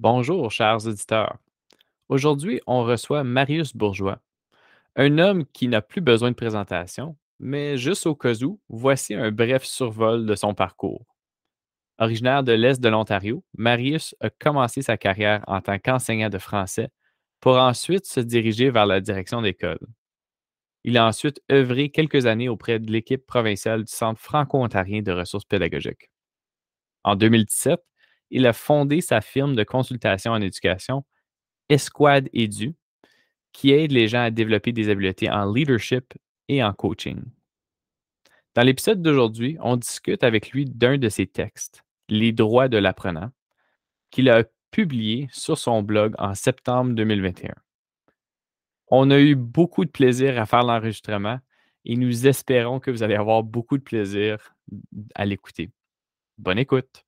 Bonjour, chers auditeurs. Aujourd'hui, on reçoit Marius Bourgeois, un homme qui n'a plus besoin de présentation, mais juste au cas où, voici un bref survol de son parcours. Originaire de l'Est de l'Ontario, Marius a commencé sa carrière en tant qu'enseignant de français pour ensuite se diriger vers la direction d'école. Il a ensuite œuvré quelques années auprès de l'équipe provinciale du Centre franco-ontarien de ressources pédagogiques. En 2017, il a fondé sa firme de consultation en éducation, Esquad Edu, qui aide les gens à développer des habiletés en leadership et en coaching. Dans l'épisode d'aujourd'hui, on discute avec lui d'un de ses textes, Les droits de l'apprenant, qu'il a publié sur son blog en septembre 2021. On a eu beaucoup de plaisir à faire l'enregistrement et nous espérons que vous allez avoir beaucoup de plaisir à l'écouter. Bonne écoute.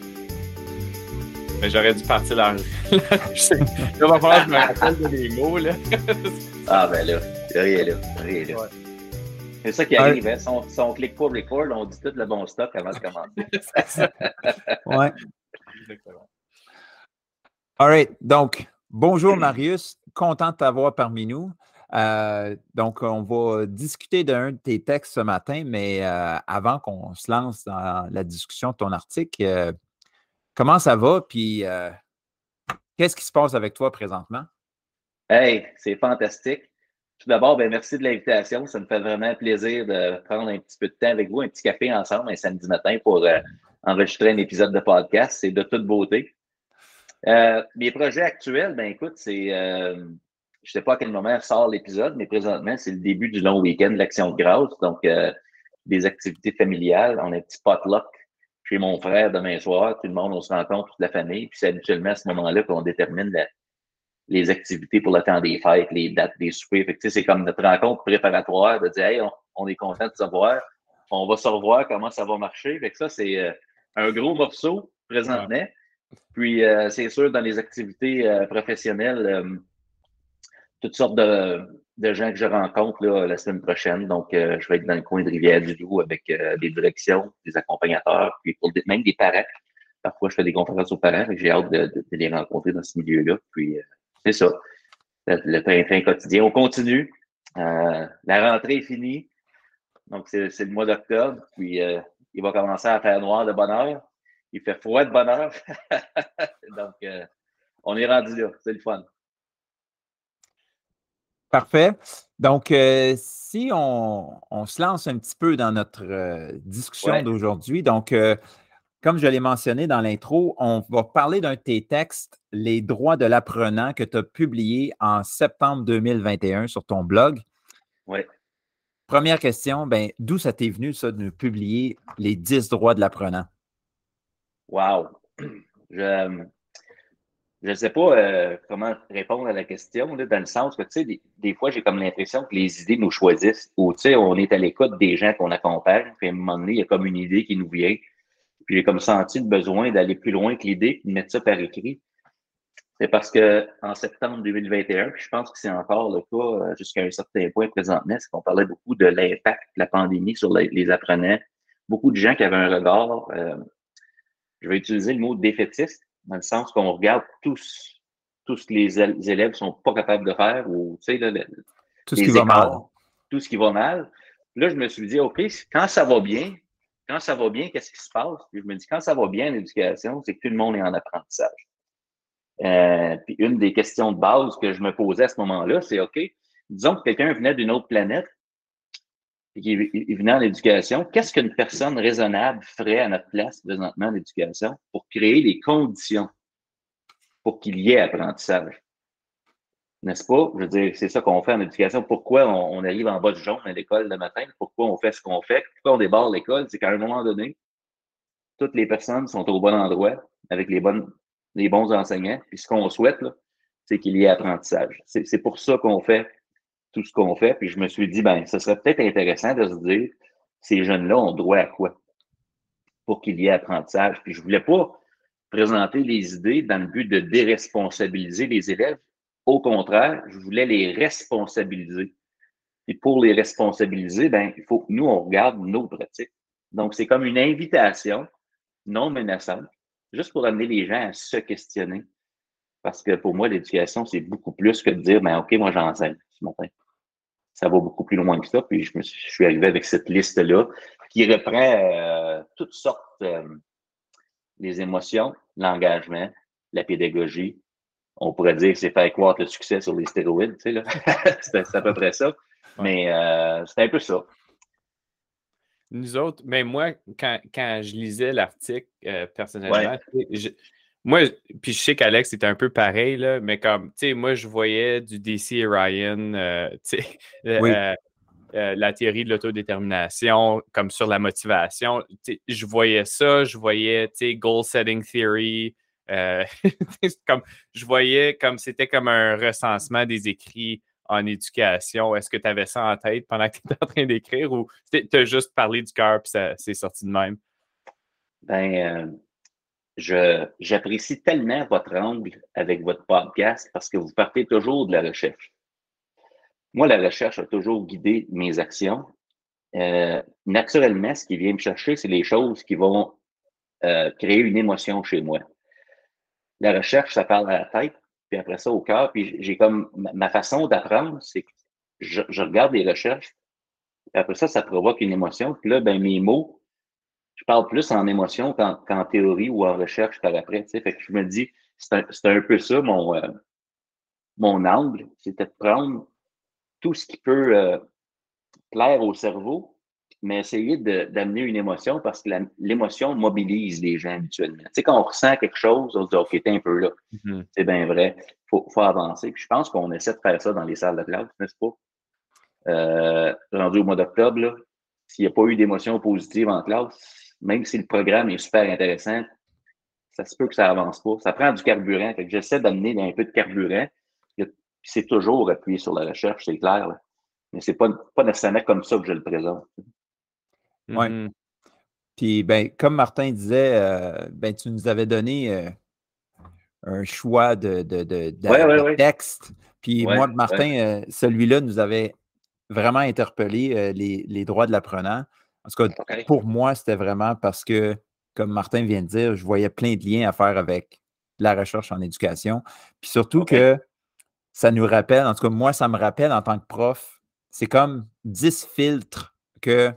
Mais j'aurais dû partir la. Il va falloir que je me rappelle de des mots, là. ah, ben là, rien là, rien là. C'est ça qui arrive, hein. Si on, si on clique pas record, on dit tout le bon stock avant de commencer. ouais. Exactement. All right. Donc, bonjour Marius. Content de t'avoir parmi nous. Euh, donc, on va discuter d'un de tes textes ce matin, mais euh, avant qu'on se lance dans la discussion de ton article, euh, Comment ça va? Puis euh, qu'est-ce qui se passe avec toi présentement? Hey, c'est fantastique. Tout d'abord, ben, merci de l'invitation. Ça me fait vraiment plaisir de prendre un petit peu de temps avec vous, un petit café ensemble un samedi matin pour euh, enregistrer un épisode de podcast. C'est de toute beauté. Euh, mes projets actuels, ben écoute, c'est. je ne sais pas à quel moment sort l'épisode, mais présentement, c'est le début du long week-end de l'Action de grâce. Donc, des activités familiales. On a un petit potluck chez mon frère demain soir. Tout le monde, on se rencontre, toute la famille. Puis c'est habituellement à ce moment-là qu'on détermine les activités pour le temps des fêtes, les dates des soupers. Fait que, c'est comme notre rencontre préparatoire de dire, hey, on, est content de se voir. On va se revoir comment ça va marcher. Fait que ça, c'est euh, un gros morceau présentement. Puis, euh, c'est sûr, dans les activités euh, professionnelles, toutes sortes de, de gens que je rencontre là, la semaine prochaine. Donc, euh, je vais être dans le coin de Rivière-du-Loup avec euh, des directions, des accompagnateurs, puis pour même des parents. Parfois, je fais des conférences aux parents, j'ai hâte de, de, les rencontrer dans ce milieu-là. Puis, euh, c'est ça. Le train-train quotidien. On continue. la rentrée est finie. Donc, c'est le mois d'octobre. Puis, il va commencer à faire noir de bonne heure. Il fait froid de bonne heure. Donc, on est rendu là. C'est le fun. Parfait. Donc, euh, si on, se lance un petit peu dans notre euh, discussion d'aujourd'hui, donc, euh, comme je l'ai mentionné dans l'intro, on va parler d'un de tes textes, Les droits de l'apprenant, que tu as publié en septembre 2021 sur ton blog. Oui. Première question, ben, d'où ça t'est venu, ça, de publier les 10 droits de l'apprenant? Wow! Je, je ne sais pas euh, comment répondre à la question, là, dans le sens que, tu sais, des, fois, j'ai comme l'impression que les idées nous choisissent, ou, tu sais, on est à l'écoute des gens qu'on accompagne, puis à un moment donné, il y a comme une idée qui nous vient, puis j'ai comme senti le besoin d'aller plus loin que l'idée, puis de mettre ça par écrit. C'est parce que en septembre 2021, puis je pense que c'est encore le cas euh, jusqu'à un certain point présentement, c'est qu'on parlait beaucoup de l'impact de la pandémie sur les, apprenants. Beaucoup de gens qui avaient un regard, euh, je vais utiliser le mot défaitiste, dans le sens qu'on regarde tous, que les élèves sont pas capables de faire ou, tu sais, tout ce qui va mal. Tout ce qui va mal. Là, je me suis dit, OK, quand ça va bien, quand ça va bien, qu'est-ce qui se passe? Puis je me dis, quand ça va bien l'éducation, c'est que tout le monde est en apprentissage. Euh, puis une des questions de base que je me posais à ce moment-là, c'est OK, disons que quelqu'un venait d'une autre planète et qu'il venait en éducation, qu'est-ce qu'une personne raisonnable ferait à notre place présentement en éducation pour créer les conditions pour qu'il y ait apprentissage? N'est-ce pas? Je veux dire, c'est ça qu'on fait en éducation. Pourquoi on, arrive en bas du jaune à l'école le matin? Pourquoi on fait ce qu'on fait? Pourquoi on débarre l'école? C'est qu'à un moment donné, toutes les personnes sont au bon endroit avec les, bonnes, les bons enseignants. Puis ce qu'on souhaite, c'est qu'il y ait apprentissage. C'est pour ça qu'on fait tout ce qu'on fait. Puis je me suis dit, ben, ce serait peut-être intéressant de se dire, ces jeunes-là ont droit à quoi pour qu'il y ait apprentissage? Puis je voulais pas présenter les idées dans le but de déresponsabiliser les élèves. Au contraire, je voulais les responsabiliser. Et pour les responsabiliser, ben, il faut que nous, on regarde nos pratiques. Donc, c'est comme une invitation non menaçante, juste pour amener les gens à se questionner. Parce que pour moi, l'éducation, c'est beaucoup plus que de dire, ben, OK, moi, j'enseigne ce matin. Ça va beaucoup plus loin que ça. Puis je, me suis, je suis arrivé avec cette liste-là qui reprend euh, toutes sortes, euh, les émotions, l'engagement, la pédagogie, on pourrait dire que c'est faire croître le succès sur les stéroïdes, tu sais, là. c'est à peu près ça. Mais euh, c'est un peu ça. Nous autres, mais moi, quand, je lisais l'article, euh, personnellement, moi, puis je sais qu'Alex était un peu pareil, là, mais comme, tu sais, moi, je voyais du DC et Ryan, euh, tu sais, la théorie de l'autodétermination, comme sur la motivation. Je voyais ça, je voyais, tu sais, goal setting theory, euh, comme, je voyais comme c'était comme un recensement des écrits en éducation. Est-ce que tu avais ça en tête pendant que tu étais en train d'écrire ou tu as juste parlé du cœur ça c'est sorti de même? Ben, euh, j'apprécie tellement votre angle avec votre podcast parce que vous partez toujours de la recherche. Moi, la recherche a toujours guidé mes actions. Euh, naturellement, ce qui vient me chercher, c'est les choses qui vont créer une émotion chez moi la recherche, ça parle à la tête, puis après ça au cœur. Puis j'ai comme ma façon d'apprendre, c'est que je, regarde les recherches, puis après ça, ça provoque une émotion. Puis là, ben, mes mots, je parle plus en émotion qu'en théorie ou en recherche par après. Fait que je me dis, c'est un, un, peu ça mon, euh, mon angle, c'était de prendre tout ce qui peut euh, plaire au cerveau, mais essayer d'amener une émotion parce que l'émotion mobilise les gens habituellement. Tu sais, quand on ressent quelque chose, on se dit, OK, t'es un peu là. Mm-hmm. C'est bien vrai. Il faut, faut, avancer. Puis je pense qu'on essaie de faire ça dans les salles de classe, n'est-ce pas? Euh, rendu au mois d'octobre, s'il n'y a pas eu d'émotion positive en classe, même si le programme est super intéressant, ça se peut que ça avance pas. Ça prend du carburant. j'essaie d'amener un peu de carburant. C'est toujours appuyé sur la recherche, c'est clair. Mais c'est pas, pas nécessairement comme ça que je le présente. Oui. Puis, ben, comme Martin disait, euh, ben, tu nous avais donné euh, un choix de, de, de, texte. Puis moi, Martin, euh, celui-là nous avait vraiment interpellé les, droits de l'apprenant. En tout cas, pour moi, c'était vraiment parce que, comme Martin vient de dire, je voyais plein de liens à faire avec la recherche en éducation. Puis surtout que ça nous rappelle, en tout cas, moi, ça me rappelle en tant que prof, c'est comme 10 filtres que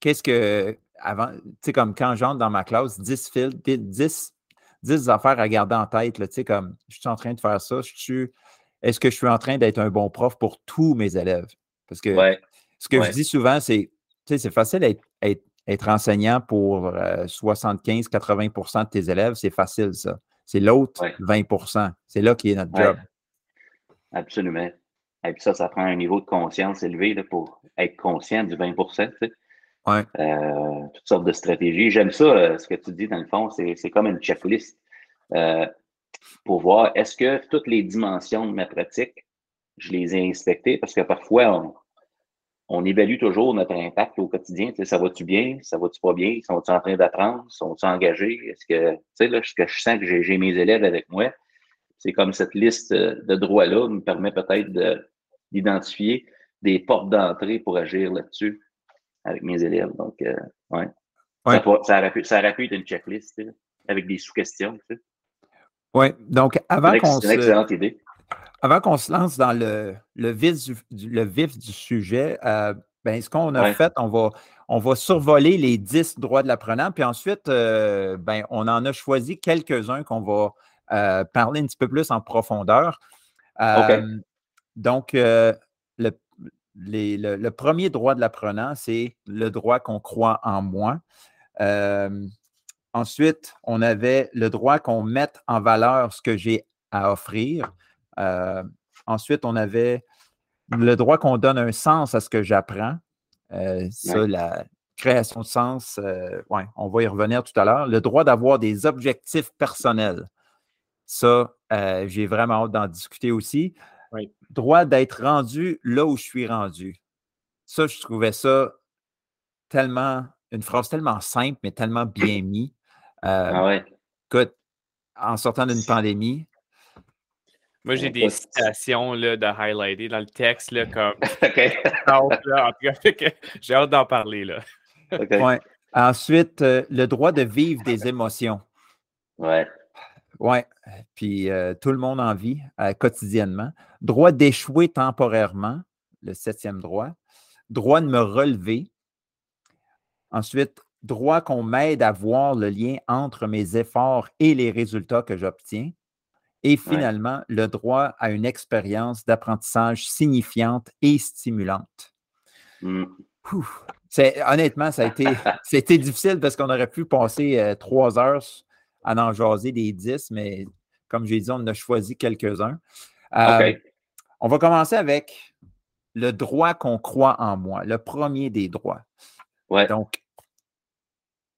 qu'est-ce que, avant, tu sais, comme quand j'entre dans ma classe, 10 fils, 10, 10 affaires à garder en tête, tu sais, comme, je suis en train de faire ça, je suis, est-ce que je suis en train d'être un bon prof pour tous mes élèves? Parce que ce que je dis souvent, c'est, sais, c'est facile d'être être, enseignant pour 75-80% euh, de tes élèves, c'est facile, ça. C'est l'autre 20% C'est là qui est notre job. Absolument. Et puis ça, ça prend un niveau de conscience élevé pour être conscient du 20 tu sais. Euh, toutes sortes de stratégies. J'aime ça, euh, ce que tu dis dans le fond, c'est comme une checklist euh, pour voir est-ce que toutes les dimensions de ma pratique, je les ai inspectées? Parce que parfois, on, évalue toujours notre impact au quotidien. Tu sais, ça va-tu bien? Ça va-tu pas bien? Sont-ils en train d'apprendre? Sont-ils engagés? Est-ce que, tu sais, là, ce que je sens que j'ai mes élèves avec moi? C'est comme cette liste de droits-là me permet peut-être d'identifier des portes d'entrée pour agir là-dessus avec mes élèves. Donc, euh, ouais. Ça, ça, aurait pu, être une checklist avec des sous-questions. Tu sais. Oui, donc avant qu'on se... Avant qu'on se lance dans le, le, vif, du, le vif du sujet, euh, ben, ce qu'on a fait, on va, on va survoler les 10 droits de l'apprenant, puis ensuite, euh, ben, on en a choisi quelques-uns qu'on va parler un petit peu plus en profondeur. Donc, le, le, premier droit de l'apprenant, c'est le droit qu'on croit en moi. Euh, ensuite, on avait le droit qu'on mette en valeur ce que j'ai à offrir. Euh, ensuite, on avait le droit qu'on donne un sens à ce que j'apprends. Euh, ça, la création de sens, ouais, on va y revenir tout à l'heure. Le droit d'avoir des objectifs personnels. Ça, j'ai vraiment hâte d'en discuter aussi droit d'être rendu là où je suis rendu. Ça, je trouvais ça tellement, une phrase tellement simple, mais tellement bien mis. ah ouais. Écoute, en sortant d'une pandémie. Moi, j'ai des citations là, de highlighter dans le texte, là, comme. OK. j'ai hâte d'en parler. Là. Ensuite, euh, le droit de vivre des émotions. Ouais. Oui, puis euh, tout le monde en vit euh, quotidiennement. Droit d'échouer temporairement, le septième droit. Droit de me relever. Ensuite, droit qu'on m'aide à voir le lien entre mes efforts et les résultats que j'obtiens. Et finalement, le droit à une expérience d'apprentissage signifiante et stimulante. Mmh. honnêtement, ça a, été, été difficile parce qu'on aurait pu passer euh, trois heures à en jaser des 10, mais comme j'ai dit, on en a choisi quelques-uns. Euh, on va commencer avec le droit qu'on croit en moi, le premier des droits. Ouais. Donc,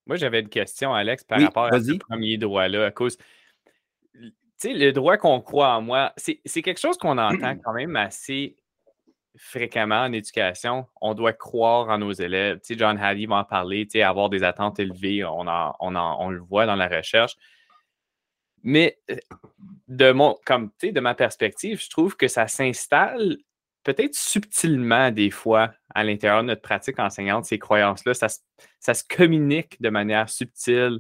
moi, j'avais une question, Alex, par rapport à ce premier droit-là, à cause. Sais, le droit qu'on croit en moi, c'est quelque chose qu'on entend quand même assez fréquemment en éducation. On doit croire en nos élèves. Tu sais, John Halley va en parler, tu sais, avoir des attentes élevées, on, on, le voit dans la recherche. Mais euh, de, mon, comme, de ma perspective, je trouve que ça s'installe peut-être subtilement des fois à l'intérieur de notre pratique enseignante, ces croyances-là. Ça, ça, se communique de manière subtile.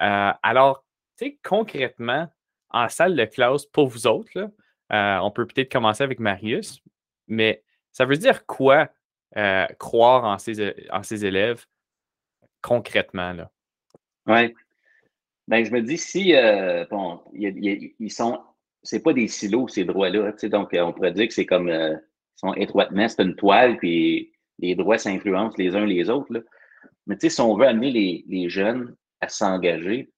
Euh, alors, tu sais, concrètement, en salle de classe, pour vous autres, euh, on peut peut-être commencer avec Marius, mais ça veut dire quoi euh, croire en ses, en ses élèves concrètement? Oui. Ben, je me dis, si, euh, bon, ils sont, c'est pas des silos, ces droits-là. Donc, euh, on pourrait dire que c'est comme, ils sont étroitement, c'est une toile, puis les droits s'influencent les uns les autres. Mais si on veut amener les jeunes à s'engager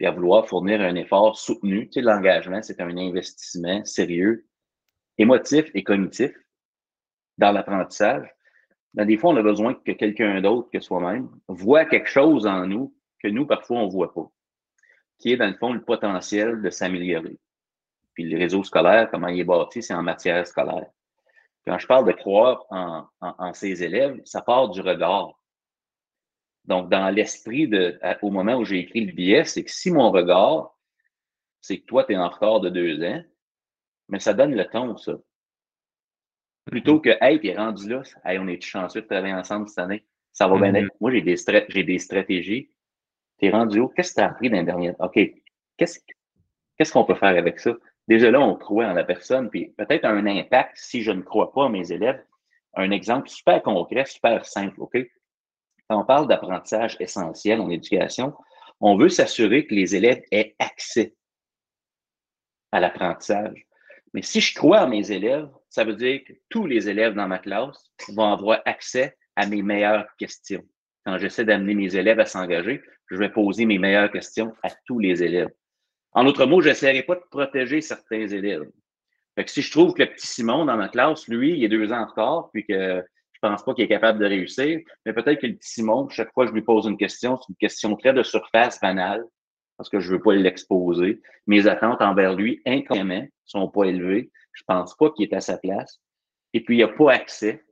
et à vouloir fournir un effort soutenu, l'engagement, c'est un investissement sérieux, émotif et cognitif dans l'apprentissage, ben, des fois, on a besoin que quelqu'un d'autre que soi-même voit quelque chose en nous que nous, parfois, on ne voit pas, qui est, dans le fond, le potentiel de s'améliorer. Puis le réseau scolaire, comment il est bâti, c'est en matière scolaire. Quand je parle de croire en, en, ses élèves, ça part du regard. Donc, dans l'esprit de, au moment où j'ai écrit le billet, c'est que si mon regard, c'est que toi, tu es en retard de deux ans, mais ça donne le ton, ça. Plutôt que, hey, puis rendu là, hey, on est chanceux de travailler ensemble cette année. Ça va bien mm-hmm. être. Moi, j'ai des, j'ai des stratégies. T'es rendu où? Qu'est-ce que tu as appris dans dernier? OK. Qu'est-ce, qu'est-ce qu'on peut faire avec ça? Déjà là, on croit en la personne, puis peut-être un impact si je ne crois pas à mes élèves. Un exemple super concret, super simple, OK? Quand on parle d'apprentissage essentiel en éducation, on veut s'assurer que les élèves aient accès à l'apprentissage. Mais si je crois à mes élèves, ça veut dire que tous les élèves dans ma classe vont avoir accès à mes meilleures questions. Quand j'essaie d'amener mes élèves à s'engager, je vais poser mes meilleures questions à tous les élèves. En d'autres mots, je n'essaierai pas de protéger certains élèves. Fait que si je trouve que le petit Simon dans ma classe, lui, il est deux ans en retard, puis que je pense pas qu'il est capable de réussir, mais peut-être que le petit Simon, chaque fois que je lui pose une question, c'est une question très de surface banale, parce que je veux pas l'exposer. Mes attentes envers lui, inconsciemment, sont pas élevées. Je pense pas qu'il est à sa place. Et puis, il n'a pas accès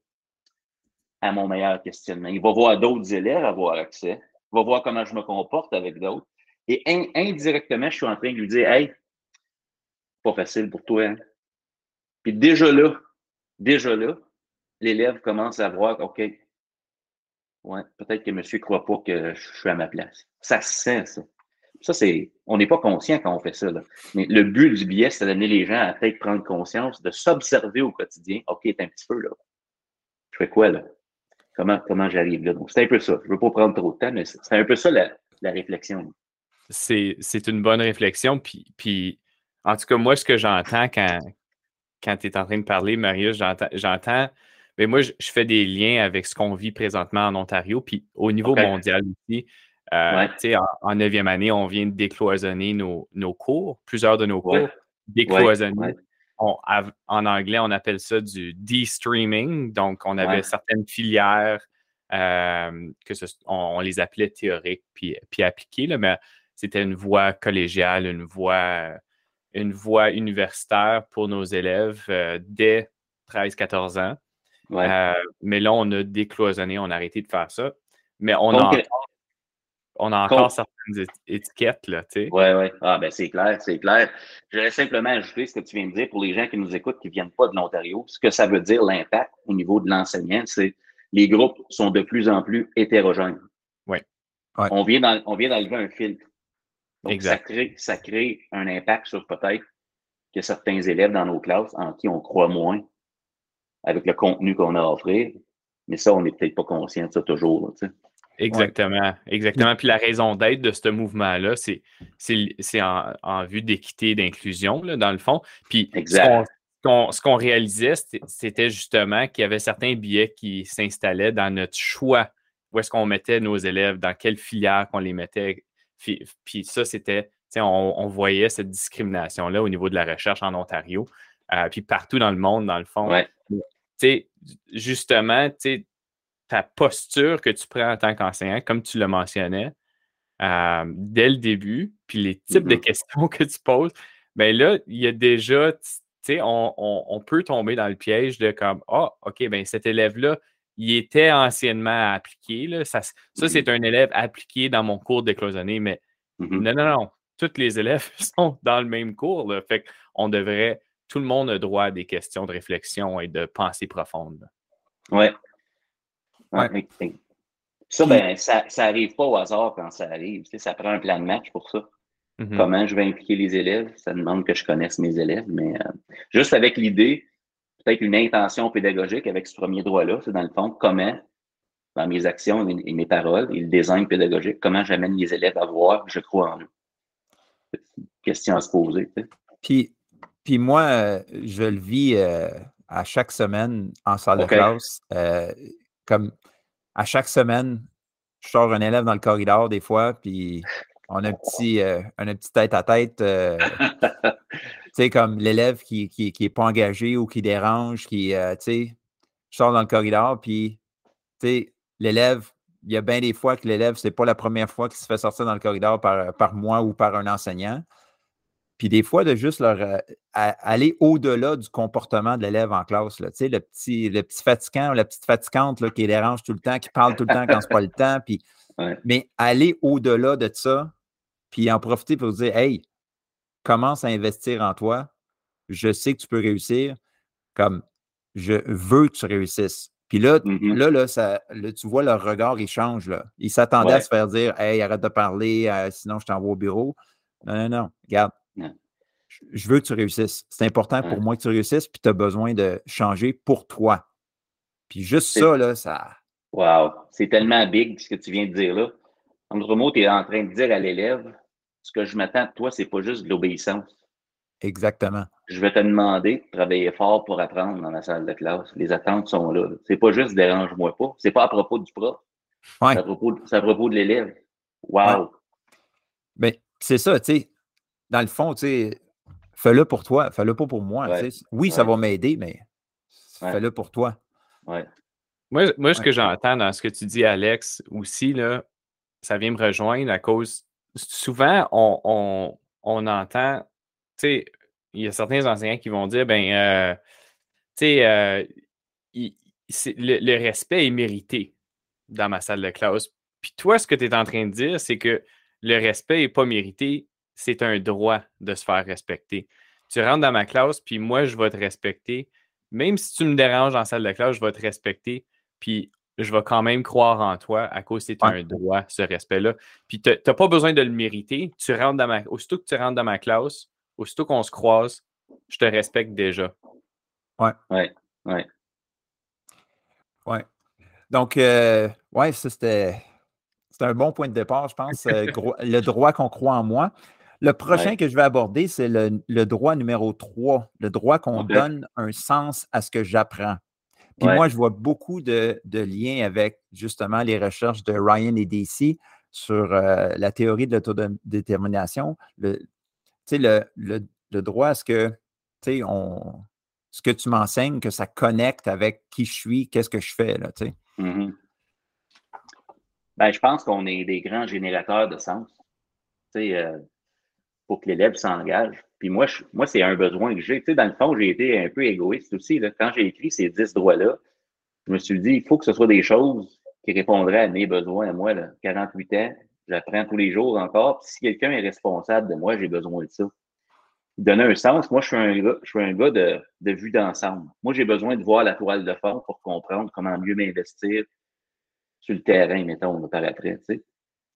à mon meilleur questionnement. Il va voir d'autres élèves avoir accès. Il va voir comment je me comporte avec d'autres. Et indirectement, je suis en train de lui dire Hey, pas facile pour toi. Hein? Puis déjà là, déjà là, l'élève commence à voir OK, ouais, peut-être que monsieur ne croit pas que je suis à ma place. Ça se sent, ça. Ça, c'est. On n'est pas conscient quand on fait ça. Là. Mais le but du billet, c'est d'amener les gens à peut-être prendre conscience, de s'observer au quotidien. OK, un petit peu là. Je fais quoi là? Comment, comment j'arrive là? Donc, c'est un peu ça. Je ne veux pas prendre trop de temps, mais c'est un peu ça la, réflexion. C'est une bonne réflexion. Puis, puis, en tout cas, moi, ce que j'entends quand, quand tu es en train de parler, Marius, j'entends. Mais moi, je, fais des liens avec ce qu'on vit présentement en Ontario, puis au niveau mondial aussi. Euh, en, neuvième année, on vient de décloisonner nos, cours, plusieurs de nos cours. Décloisonner. en anglais, on appelle ça du de-streaming. Donc, on avait certaines filières euh, que on, les appelait théoriques puis, puis appliquées, là, mais c'était une voie collégiale, une voie, une voie universitaire pour nos élèves euh, dès 13-14 ans. Mais là, on a décloisonné, on a arrêté de faire ça. Mais on a on a encore certaines étiquettes, là, tu sais. Oui, oui. Ah, ben c'est clair, c'est clair. Je vais simplement ajouter ce que tu viens de dire pour les gens qui nous écoutent, qui ne viennent pas de l'Ontario. Ce que ça veut dire, l'impact au niveau de l'enseignant, c'est les groupes sont de plus en plus hétérogènes. Oui. On vient d'enlever un filtre. Donc, ça crée, ça crée un impact sur peut-être que certains élèves dans nos classes en qui on croit moins avec le contenu qu'on a à offrir. Mais ça, on n'est peut-être pas conscient de ça toujours. Exactement, exactement. Puis la raison d'être de ce mouvement-là, c'est, en, vue d'équité, d'inclusion, dans le fond. Puis ce qu'on, réalisait, c'était justement qu'il y avait certains billets qui s'installaient dans notre choix. Où est-ce qu'on mettait nos élèves, dans quelle filière qu'on les mettait. Puis, ça, c'était, on, on, voyait cette discrimination-là au niveau de la recherche en Ontario, euh, puis partout dans le monde, dans le fond. Ouais. Justement, tu sais, ta posture que tu prends en tant qu'enseignant, comme tu le mentionnais, euh, dès le début, puis les types de mm-hmm. questions que tu poses, bien là, il y a déjà, tu sais, on, peut tomber dans le piège de comme, ah, oh, OK, bien cet élève-là, il était anciennement appliqué. Là. Ça, ça c'est mm-hmm. un élève appliqué dans mon cours décloisonné, mais mm-hmm. non, non, non. Tous les élèves sont dans le même cours. Là. Fait qu'on devrait, tout le monde a droit à des questions de réflexion et de pensée profonde. Oui, ça, ben, ça, ça arrive pas au hasard quand ça arrive. ça prend un plan de match pour ça. Mm-hmm. Comment je vais impliquer les élèves? Ça demande que je connaisse mes élèves, mais euh, juste avec l'idée, peut-être une intention pédagogique avec ce premier droit-là, c'est dans le fond, comment, dans mes actions et mes paroles et le design pédagogique, comment j'amène les élèves à voir je crois en eux. Une question à se poser. Puis, puis moi, euh, je le vis euh, à chaque semaine en salle de classe. comme à chaque semaine, je sors un élève dans le corridor des fois, puis on a un petit, euh, un petit tête à tête. Euh, tu sais, comme l'élève qui n'est qui, pas engagé ou qui dérange, qui, euh, tu sais, je sors dans le corridor, puis, tu sais, l'élève, il y a bien des fois que l'élève, ce n'est pas la première fois qu'il se fait sortir dans le corridor par, par moi ou par un enseignant. Puis des fois, de juste leur euh, aller au-delà du comportement de l'élève en classe. Là. Tu sais, le petit, le petit fatigant ou la petite fatigante là, qui dérange tout le temps, qui parle tout le temps quand c'est pas le temps. Puis, Mais aller au-delà de ça, puis en profiter pour dire Hey, commence à investir en toi. Je sais que tu peux réussir. Comme je veux que tu réussisses. Puis là, mm-hmm. là, là, ça, tu vois, leur regard, il change. Là. Ils s'attendaient à se faire dire Hey, arrête de parler, euh, sinon je t'envoie au bureau. Non, non, non. Regarde, je veux que tu réussisses. C'est important pour moi que tu réussisses, puis tu as besoin de changer pour toi. Puis juste ça, là, ça. Wow! C'est tellement big ce que tu viens de dire là. En d'autres mots, tu es en train de dire à l'élève ce que je m'attends de toi, c'est pas juste de l'obéissance. Exactement. Je vais te demander de travailler fort pour apprendre dans la salle de classe. Les attentes sont là. C'est pas juste dérange-moi pas. C'est pas à propos du prof. C'est à propos, de l'élève. Wow! Mais ben, c'est ça, tu sais dans le fond, tu sais, fais-le pour toi, fais-le pas pour moi. Oui, ça va m'aider, mais fais-le pour toi. Moi, moi ce que j'entends dans ce que tu dis, Alex, aussi, là, ça vient me rejoindre à cause. Souvent, on, entend, tu sais, il y a certains enseignants qui vont dire, ben, euh, tu sais, euh, le, le, respect est mérité dans ma salle de classe. Puis toi, ce que tu es en train de dire, c'est que le respect n'est pas mérité c'est un droit de se faire respecter. Tu rentres dans ma classe, puis moi, je vais te respecter. Même si tu me déranges en salle de classe, je vais te respecter. Puis je vais quand même croire en toi à cause c'est un droit, ce respect-là. Puis tu n'as pas besoin de le mériter. Tu rentres dans ma, aussitôt que tu rentres dans ma classe, aussitôt qu'on se croise, je te respecte déjà. Ouais. Ouais. Ouais. Ouais. Donc, euh, ouais, ça c'était. un bon point de départ, je pense. Euh, le droit qu'on croit en moi. Le prochain que je vais aborder, c'est le, droit numéro 3, le droit qu'on donne un sens à ce que j'apprends. Puis moi, je vois beaucoup de, liens avec justement les recherches de Ryan et DC sur euh, la théorie de l'autodétermination. Le, le, le, droit à ce que, on, ce que tu m'enseignes, que ça connecte avec qui je suis, qu'est-ce que je fais. Là, mm-hmm. ben, je pense qu'on est des grands générateurs de sens. Euh, pour que l'élève s'engage. Puis moi, moi c'est un besoin que j'ai. Tu sais, dans le fond, j'ai été un peu égoïste aussi. Là. Quand j'ai écrit ces 10 droits-là, je me suis dit, il faut que ce soit des choses qui répondraient à mes besoins moi. Là. 48 ans, j'apprends tous les jours encore. Puis si quelqu'un est responsable de moi, j'ai besoin de ça. Donner un sens, moi, je suis un gars, je suis un gars de, vue d'ensemble. Moi, j'ai besoin de voir la toile de fond pour comprendre comment mieux m'investir sur le terrain, mettons, par après. Tu.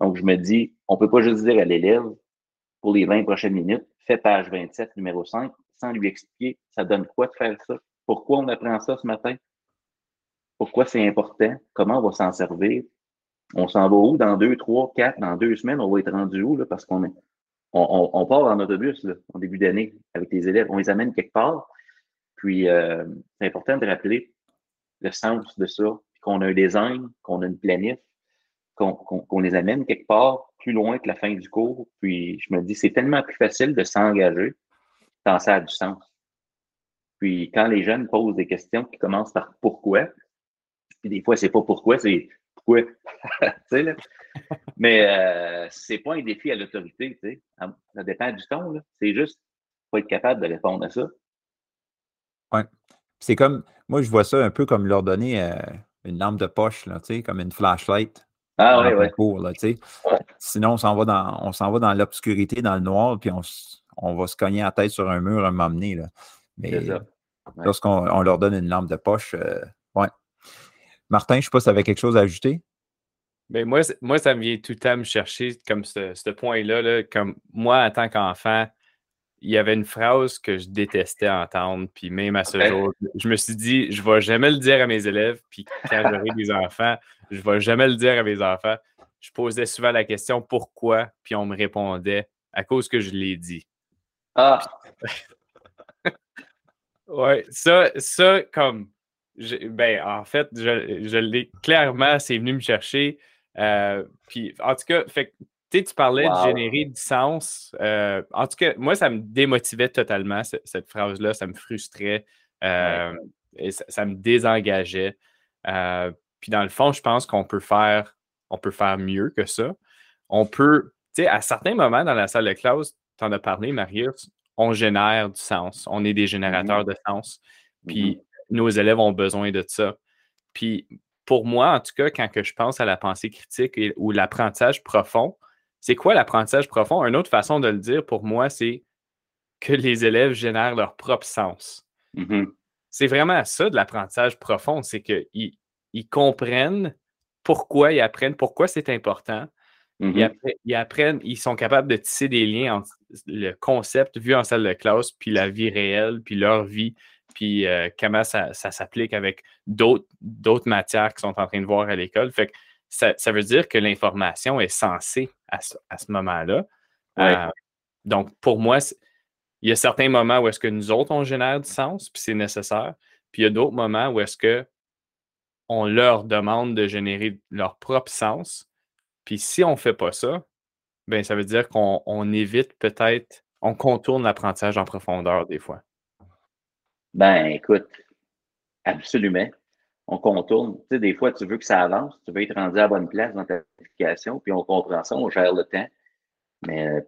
Donc, je me dis, on peut pas juste dire à l'élève, pour les 20 prochaines minutes, fais page 27, numéro 5, sans lui expliquer ça donne quoi de faire ça, pourquoi on apprend ça ce matin, pourquoi c'est important, comment on va s'en servir, on s'en va où dans deux, trois, quatre, dans deux semaines, on va être rendu où, là, parce qu'on est, on, on, part en autobus là, en début d'année avec les élèves, on les amène quelque part. Puis euh, c'est important de rappeler le sens de ça, qu'on a un design, qu'on a une planif, qu'on les amène quelque part plus loin que la fin du cours. Puis je me dis, c'est tellement plus facile de s'engager quand ça a du sens. Puis quand les jeunes posent des questions qui commencent par pourquoi, puis des fois, c'est pas pourquoi, c'est pourquoi. là. Mais euh, c'est pas un défi à l'autorité, tu sais. Ça dépend du ton. C'est juste faut être capable de répondre à ça. Oui. C'est comme, moi, je vois ça un peu comme leur donner euh, une lampe de poche, là, comme une flashlight. Ah oui, oui. Sinon, on s'en va dans, on s'en va dans l'obscurité, dans le noir, puis on, on, va se cogner la tête sur un mur à un moment donné. Là. Mais lorsqu'on on leur donne une lampe de poche, euh, ouais. Martin, je ne sais pas si tu avais quelque chose à ajouter. Mais ben, moi, moi, ça me vient tout le temps me chercher comme ce, ce point-là. Là, comme moi, en tant qu'enfant, il y avait une phrase que je détestais entendre, puis même à ce jour, je me suis dit, je ne vais jamais le dire à mes élèves, puis quand j'aurai des enfants, je ne vais jamais le dire à mes enfants. Je posais souvent la question pourquoi, puis on me répondait à cause que je l'ai dit. Ah! ouais, ça, ça, comme, ben, en fait, je, je l'ai clairement, c'est venu me chercher. Euh, puis, en tout cas, fait tu parlais de générer du sens. Euh, en tout cas, moi, ça me démotivait totalement, cette, phrase-là. Ça me frustrait. Euh, et ça, me désengageait. Euh, puis dans le fond, je pense qu'on peut faire, on peut faire mieux que ça. On peut, tu sais, à certains moments dans la salle de classe, tu en as parlé, Marius, on génère du sens. On est des générateurs mmh de sens. Puis mmh nos élèves ont besoin de ça. Puis pour moi, en tout cas, quand que je pense à la pensée critique ou l'apprentissage profond, c'est quoi l'apprentissage profond? Une autre façon de le dire pour moi, c'est que les élèves génèrent leur propre sens. Mmh c'est vraiment ça de l'apprentissage profond, c'est qu'ils ils comprennent pourquoi ils apprennent, pourquoi c'est important. Mmh ils, apprennent, ils sont capables de tisser des liens entre le concept vu en salle de classe, puis la vie réelle, puis leur vie, puis euh, comment ça, s'applique avec d'autres matières qu'ils sont en train de voir à l'école. Fait que ça, veut dire que l'information est censée à ce, moment-là. Euh, donc, pour moi, il y a certains moments où est-ce que nous autres, on génère du sens, puis c'est nécessaire. Puis il y a d'autres moments où est-ce que on leur demande de générer leur propre sens. Puis si on ne fait pas ça, ben ça veut dire qu'on évite peut-être, on contourne l'apprentissage en profondeur des fois. Ben, écoute, absolument on contourne. Tu sais, des fois, tu veux que ça avance, tu veux être rendu à la bonne place dans ta application, puis on comprend ça, on gère le temps. Mais euh,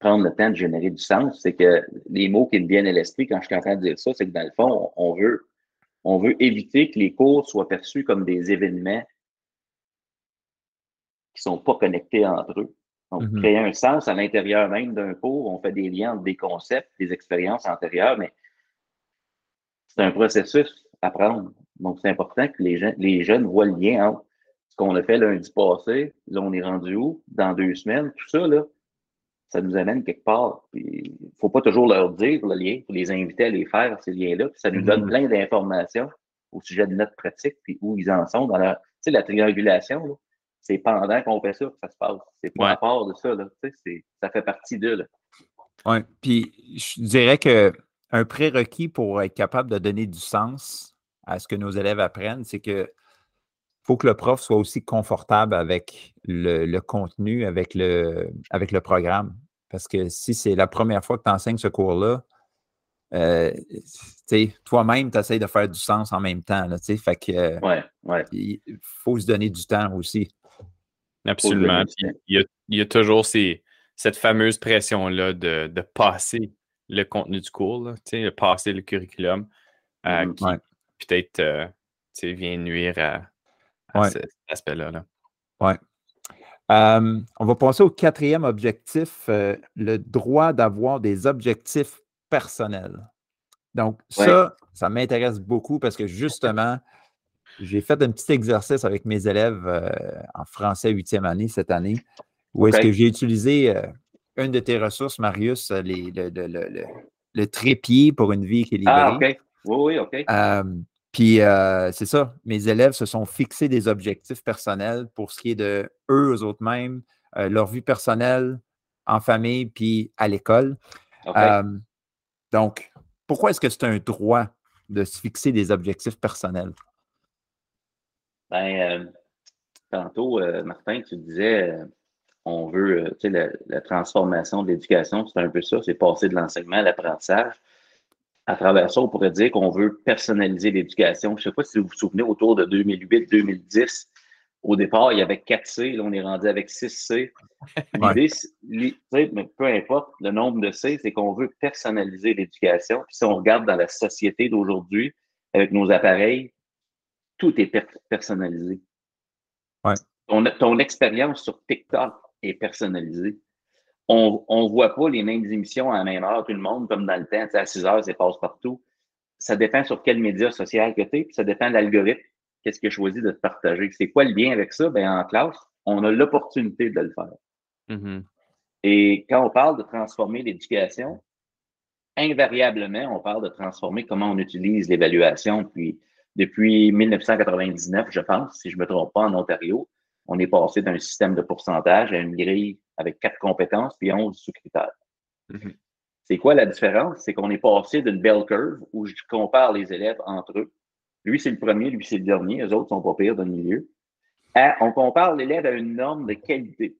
prendre le temps de générer du sens, c'est que les mots qui me viennent à l'esprit quand je suis en train de dire ça, c'est que dans le fond, on, veut, on veut éviter que les cours soient perçus comme des événements qui sont pas connectés entre eux. Donc, mm-hmm. créer un sens à l'intérieur même d'un cours, on fait des liens entre des concepts, des expériences antérieures, mais c'est un processus à prendre. Donc, c'est important que les, les jeunes voient le lien entre ce qu'on a fait lundi passé, là, on est rendu où, dans deux semaines, tout ça, là, ça nous amène quelque part. Il ne faut pas toujours leur dire le lien, il faut les inviter à les faire, ces liens-là. ça nous donne mm-hmm. plein d'informations au sujet de notre pratique, puis où ils en sont dans la, tu sais, la triangulation, c'est pendant qu'on fait ça que ça se passe. C'est pas à part de ça, là. Tu sais, ça fait partie d'eux. Oui, puis je dirais qu'un prérequis pour être capable de donner du sens à ce que nos élèves apprennent, c'est que faut que le prof soit aussi confortable avec le, contenu, avec le, avec le programme. Parce que si c'est la première fois que tu enseignes ce cours-là, euh, toi-même, tu essaies de faire du sens en même temps. Là, fait que, Il faut se donner du temps aussi. Absolument. il, y a, toujours cette fameuse pression-là de, passer le contenu du cours, de passer le curriculum, euh, mm-hmm. qui peut-être euh, vient nuire à, cet aspect-là. Là. Ouais. on va passer au quatrième objectif, euh, le droit d'avoir des objectifs personnels. Donc, ça, ça m'intéresse beaucoup parce que justement, j'ai fait un petit exercice avec mes élèves euh, en français huitième année cette année, où est-ce que j'ai utilisé euh, une de tes ressources, Marius, le, trépied pour une vie équilibrée. Ah. Oui, oui, OK. Puis c'est ça, mes élèves se sont fixés des objectifs personnels pour ce qui est de eux, eux autres mêmes, leur vie personnelle, en famille, puis à l'école. donc, pourquoi est-ce que c'est un droit de se fixer des objectifs personnels? Ben, euh, tantôt, Martin, tu disais, on veut, tu sais, la, la, transformation de l'éducation, c'est un peu ça, c'est passer de l'enseignement à l'apprentissage à travers ça, on pourrait dire qu'on veut personnaliser l'éducation. Je ne sais pas si vous vous souvenez, autour de 2008-2010, au départ, il y avait 4 C, là, on est rendu avec 6 C. L'idée, peu importe le nombre de C, c'est qu'on veut personnaliser l'éducation. Puis si on regarde dans la société d'aujourd'hui, avec nos appareils, tout est personnalisé. Ouais. Ton, ton expérience sur TikTok est personnalisée on ne voit pas les mêmes émissions à la même heure, tout le monde, comme dans le temps, à 6 heures, c'est passe partout. Ça dépend sur quel média social que tu es, puis ça dépend de l'algorithme. Qu'est-ce qu'il a choisi de te partager? C'est quoi le lien avec ça? Ben, en classe, on a l'opportunité de le faire. Mm-hmm. Et quand on parle de transformer l'éducation, invariablement, on parle de transformer comment on utilise l'évaluation. Puis, depuis 1999, je pense, si je ne me trompe pas, en Ontario, on est passé d'un système de pourcentage à une grille avec quatre compétences puis 11 sous-critères. Mhm. C'est quoi la différence? C'est qu'on est passé d'une bell curve où je compare les élèves entre eux. Lui, c'est le premier, lui, c'est le dernier. Les autres sont pas pires dans le milieu. on compare l'élève à une norme de qualité.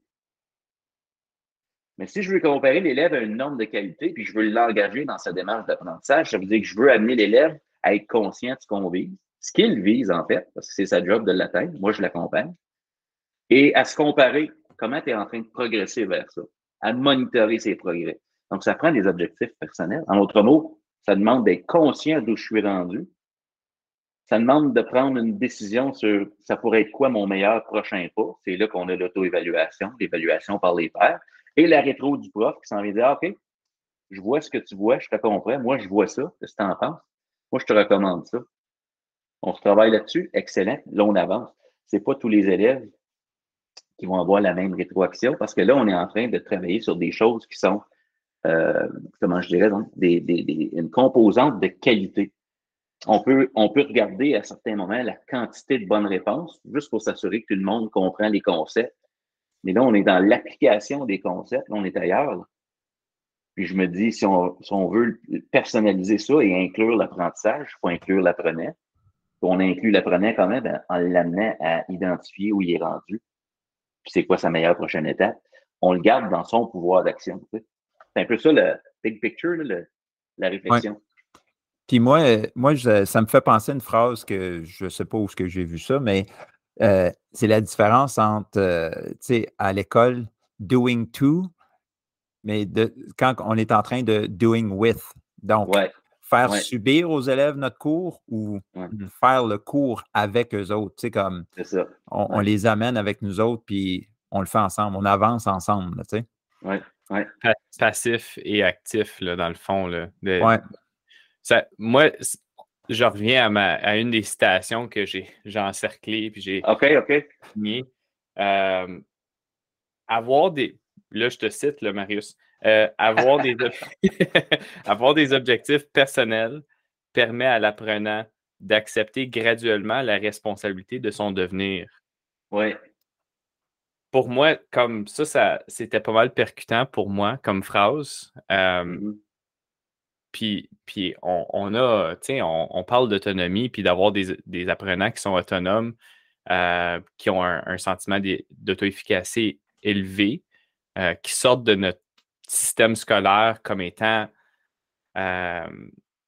Mais si je veux comparer l'élève à une norme de qualité, puis je veux l'engager dans sa démarche d'apprentissage, ça veut dire que je veux amener l'élève à être conscient de ce qu'on vise, ce qu'il vise en fait, parce que c'est sa job de l'atteindre. Moi, je l'accompagne. Et à se comparer comment tu es en train de progresser vers ça, à monitorer ses progrès. Donc, ça prend des objectifs personnels. En autre mot, ça demande d'être conscient d'où je suis rendu. Ça demande de prendre une décision sur ça pourrait être quoi mon meilleur prochain pas. C'est là qu'on a l'auto-évaluation, l'évaluation par les pairs, et la rétro du prof qui s'en vient dire OK, je vois ce que tu vois, je te comprends. Moi, je vois ça. Qu'est-ce que tu en penses? Moi, je te recommande ça. On se travaille là-dessus. Excellent. Là, on avance. C'est pas tous les élèves qui vont avoir la même rétroaction parce que là, on est en train de travailler sur des choses qui sont, euh, comment je dirais, donc, des, des, une composante de qualité. On peut, on peut regarder à certains moments la quantité de bonnes réponses juste pour s'assurer que tout le monde comprend les concepts. Mais là, on est dans l'application des concepts, là, on est ailleurs. Puis je me dis, si on, si on veut personnaliser ça et inclure l'apprentissage, il faut inclure l'apprenant. On inclut l'apprenant quand même en l'amenant à identifier où il est rendu c'est quoi sa meilleure prochaine étape, on le garde dans son pouvoir d'action. C'est un peu ça le big picture, la réflexion. Puis moi, euh, moi ça me fait penser à une phrase que je ne sais pas où j'ai vu ça, mais euh, c'est la différence entre, euh, tu sais, à l'école, doing to, mais de, quand on est en train de doing with. Donc, faire subir aux élèves notre cours ou faire le cours avec eux autres. Tu sais, comme On, les amène avec nous autres, puis on le fait ensemble, on avance ensemble. Tu sais. ouais, ouais. Passif et actif, là, dans le fond. Là, ça, moi, je reviens à, ma, à une des citations que j'ai encerclées, puis j'ai OK, OK. Euh, avoir des. Là, je te cite, là, Marius. Euh, avoir, des avoir des objectifs personnels permet à l'apprenant d'accepter graduellement la responsabilité de son devenir. Oui. pour moi, comme ça, ça c'était pas mal percutant pour moi comme phrase. Mm-hmm. Puis, puis on, a, tu sais, on, parle d'autonomie, puis d'avoir des, apprenants qui sont autonomes, euh, qui ont un, sentiment d'auto-efficacité élevé, euh, qui sortent de notre système scolaire comme étant euh,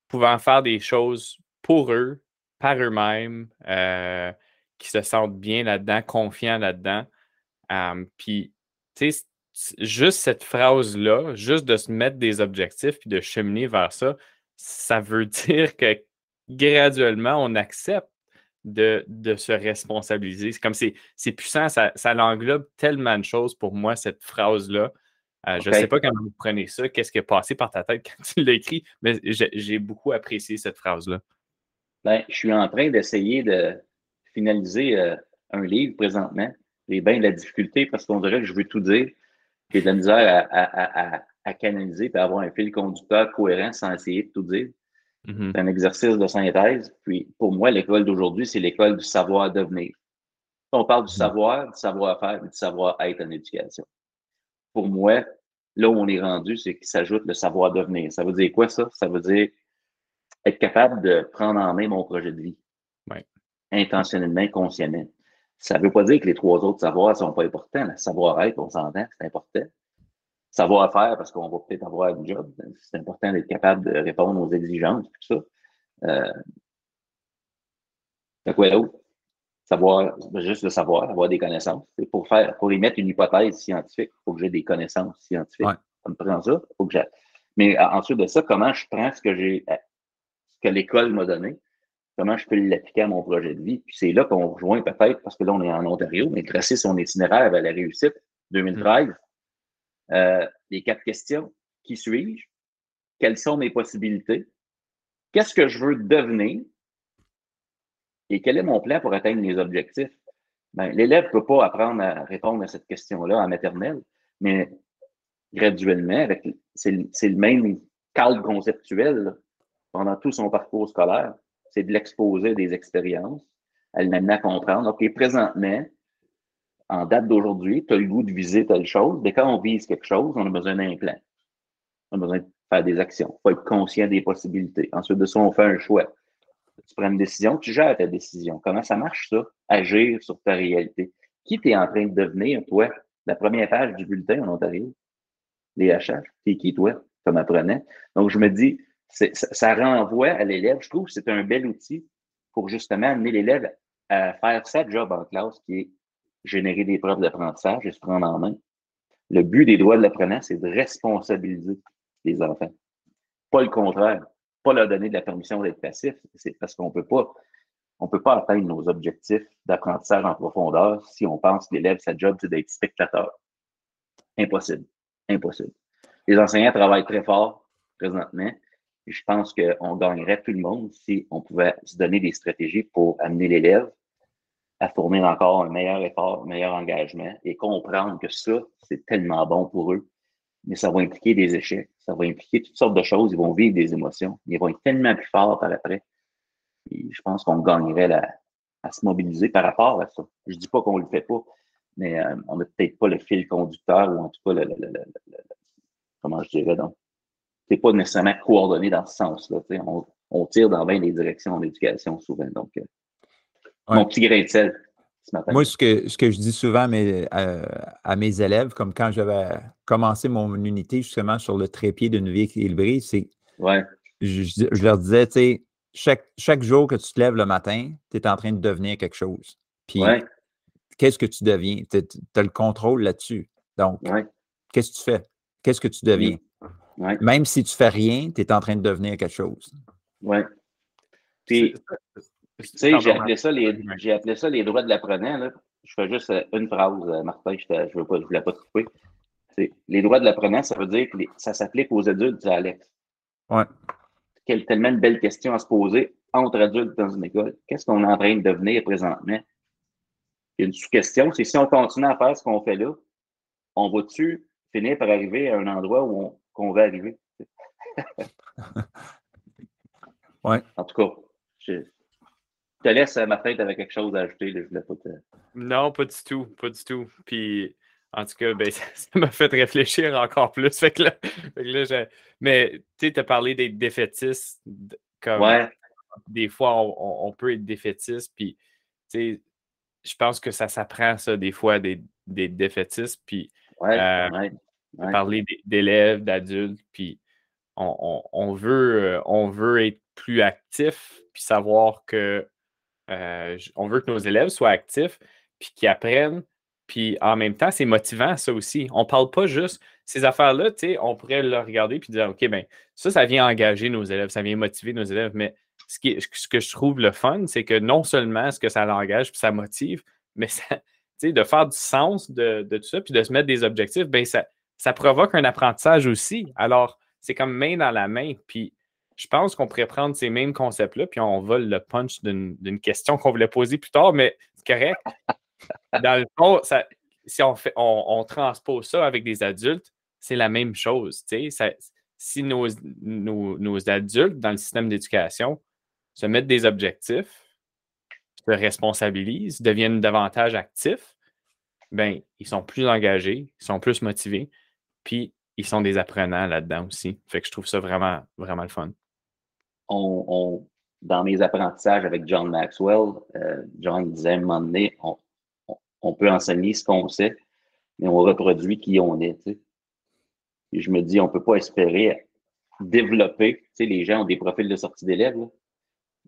pouvant faire des choses pour eux, par eux-mêmes, qui se sentent bien là-dedans, confiants là-dedans. puis, tu sais, juste cette phrase-là, juste de se mettre des objectifs puis de cheminer vers ça, ça veut dire que graduellement, on accepte de, se responsabiliser. C'est comme c'est, puissant, ça, ça l'englobe tellement de choses pour moi, cette phrase-là. Euh, je ne sais pas comment vous prenez ça, qu'est-ce qui est passé par ta tête quand tu l'écris, mais j'ai, beaucoup apprécié cette phrase-là. Ben, je suis en train d'essayer de finaliser euh, un livre présentement. J'ai bien de la difficulté parce qu'on dirait que je veux tout dire. J'ai de la misère à, canaliser et à avoir un fil conducteur cohérent sans essayer de tout dire. Mm-hmm. C'est un exercice de synthèse. Puis pour moi, l'école d'aujourd'hui, c'est l'école du savoir-devenir. On parle du mm-hmm. savoir, du savoir-faire et du savoir-être en éducation. Pour moi, là où on est rendu, c'est qu'il s'ajoute le savoir-devenir. Ça veut dire quoi ça? Ça veut dire être capable de prendre en main mon projet de vie. Intentionnellement, consciemment. Ça ne veut pas dire que les trois autres savoirs ne sont pas importants. Le savoir-être, on s'entend, c'est important. Savoir-faire, parce qu'on va peut-être avoir un job. C'est important d'être capable de répondre aux exigences, tout ça. Euh, quoi? Savoir, juste le savoir, avoir des connaissances. Pour faire, pour émettre une hypothèse scientifique, il faut que j'ai des connaissances scientifiques. Ça me prend ça. Faut que Mais ensuite de ça, comment je prends ce que j'ai, ce que l'école m'a donné, comment je peux l'appliquer à mon projet de vie? Puis c'est là qu'on rejoint peut-être, parce que là, on est en Ontario, mais tracer son itinéraire vers la réussite 2013. Mm. Euh, les quatre questions. Qui suis-je? Quelles sont mes possibilités? Qu'est-ce que je veux devenir? Et quel est mon plan pour atteindre mes objectifs? Ben, l'élève ne peut pas apprendre à répondre à cette question-là en maternelle, mais graduellement, c'est le même cadre conceptuel pendant tout son parcours scolaire c'est de l'exposer des expériences, elle m'amène à comprendre, OK, présentement, en date d'aujourd'hui, tu as le goût de viser telle chose, mais quand on vise quelque chose, on a besoin d'un plan. On a besoin de faire des actions. Il faut être conscient des possibilités. Ensuite de ça, on fait un choix. Tu prends une décision, tu gères ta décision. Comment ça marche, ça? Agir sur ta réalité. Qui t'es en train de devenir, toi? La première page du bulletin en Ontario, les HH, t'es qui, toi, comme apprenant? Donc, je me dis, ça, renvoie à l'élève. Je trouve que c'est un bel outil pour justement amener l'élève à faire sa job en classe, qui est générer des preuves d'apprentissage et se prendre en main. Le but des droits de l'apprenant, c'est de responsabiliser les enfants. Pas le contraire. Pas leur donner de la permission d'être passif. C'est parce qu'on peut pas, on peut pas atteindre nos objectifs d'apprentissage en profondeur si on pense que l'élève, sa job, c'est d'être spectateur. Impossible. Impossible. Les enseignants travaillent très fort présentement je pense qu'on gagnerait tout le monde si on pouvait se donner des stratégies pour amener l'élève à fournir encore un meilleur effort, un meilleur engagement et comprendre que ça, c'est tellement bon pour eux. Mais ça va impliquer des échecs, ça va impliquer toutes sortes de choses, ils vont vivre des émotions, ils vont être tellement plus forts par après. je pense qu'on gagnerait à se mobiliser par rapport à ça. Je dis pas qu'on le fait pas, mais euh, on n'a peut-être pas le fil conducteur ou en tout cas le, comment je dirais donc c'est pas nécessairement coordonné dans ce sens-là. On, on, tire dans bien les directions en éducation souvent. Donc, euh, mon petit grain de sel ce matin. Moi, ce que, ce que je dis souvent à mes, à, mes élèves, comme quand j'avais commencé mon unité justement sur le trépied d'une vie équilibrée, c'est ouais. je, je, leur disais, tu sais, chaque, chaque jour que tu te lèves le matin, tu es en train de devenir quelque chose. Puis, qu'est-ce que tu deviens? Tu as le contrôle là-dessus. Donc, qu'est-ce que tu fais? Qu'est-ce que tu deviens? Même si tu fais rien, tu es en train de devenir quelque chose. Oui. Tu sais, j'ai appelé, ça les, j'ai appelé ça les droits de l'apprenant. Je fais juste euh, une phrase, euh, Martin, je ne je voulais pas te couper. les droits de l'apprenant, ça veut dire que ça s'applique aux adultes, Alex. Oui. Quelle tellement une belle question à se poser entre adultes dans une école. Qu'est-ce qu'on est en train de devenir présentement? Il y a une sous-question, c'est si on continue à faire ce qu'on fait là, on va-tu finir par arriver à un endroit où on, qu'on va arriver? ouais. En tout cas, te laisse, ma tête avec quelque chose à ajouter. je voulais pas te... Non, pas du tout. Pas du tout. Puis, en tout cas, ben, ça m'a fait réfléchir encore plus. Fait que là, Mais tu as parlé des défaitistes. Comme, Des fois, on, peut être défaitiste. Puis, je pense que ça s'apprend, ça, des fois, des, des défaitistes. Puis, euh, parler d'élèves, d'adultes. Puis, on, veut, euh, on veut être plus actif, puis savoir que euh, on veut que nos élèves soient actifs, puis qu'ils apprennent. Puis en même temps, c'est motivant, ça aussi. On ne parle pas juste ces affaires-là, tu on pourrait le regarder puis dire, OK, ben ça, ça vient engager nos élèves, ça vient motiver nos élèves. Mais ce, ce que je trouve le fun, c'est que non seulement est-ce que ça l'engage puis ça motive, mais ça, de faire du sens de, tout ça, puis de se mettre des objectifs, ben ça, ça provoque un apprentissage aussi. Alors, c'est comme main dans la main. Puis je pense qu'on pourrait prendre ces mêmes concepts-là, puis on vole le punch d'une question qu'on voulait poser plus tard, mais c'est correct. Dans le fond, si on, fait, on, transpose ça avec des adultes, c'est la même chose. si nos, nos, adultes dans le système d'éducation se mettent des objectifs, se responsabilisent, deviennent davantage actifs, ben, ils sont plus engagés, ils sont plus motivés, puis ils sont des apprenants là-dedans aussi. Fait que je trouve ça vraiment, vraiment le fun. On, dans mes apprentissages avec John Maxwell, euh, John disait à un moment donné, on, peut enseigner ce qu'on sait, mais on reproduit qui on est. Et je me dis, on ne peut pas espérer développer, tu sais, les gens ont des profils de sortie d'élèves.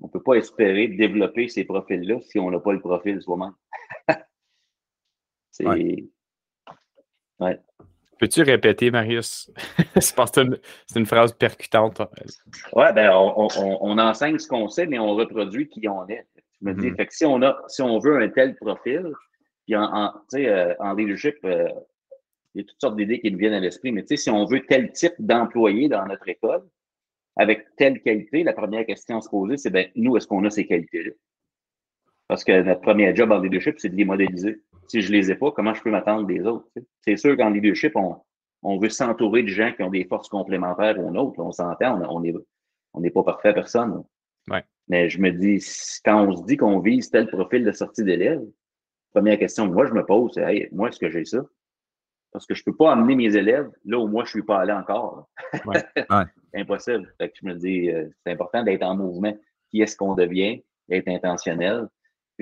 On ne peut pas espérer développer ces profils-là si on n'a pas le profil soi-même. c'est. Ouais. Peux-tu répéter, Marius? Je pense que c'est une, phrase percutante. Oui, ben, on, enseigne ce qu'on sait, mais on reproduit qui on est. Je me dis, mhm. fait que si on, a, si on veut un tel profil, puis en, en, euh, en leadership, euh, il y a toutes sortes d'idées qui nous viennent à l'esprit, mais si on veut tel type d'employé dans notre école, avec telle qualité, la première question à se poser, c'est ben, nous, est-ce qu'on a ces qualités-là? Parce que notre premier job en leadership, c'est de les modéliser si je ne les ai pas, comment je peux m'attendre des autres? C'est sûr qu'en leadership, on, on veut s'entourer de gens qui ont des forces complémentaires aux nôtres. On s'entend, on n'est on pas parfait personne. Mais je me dis, quand on se dit qu'on vise tel profil de sortie d'élèves, première question que moi je me pose, c'est hey, moi, est-ce que j'ai ça? Parce que je ne peux pas amener mes élèves là où moi je ne suis pas allé encore. Impossible. Fait que je me dis, euh, c'est important d'être en mouvement. Qui est-ce qu'on devient? D'être intentionnel.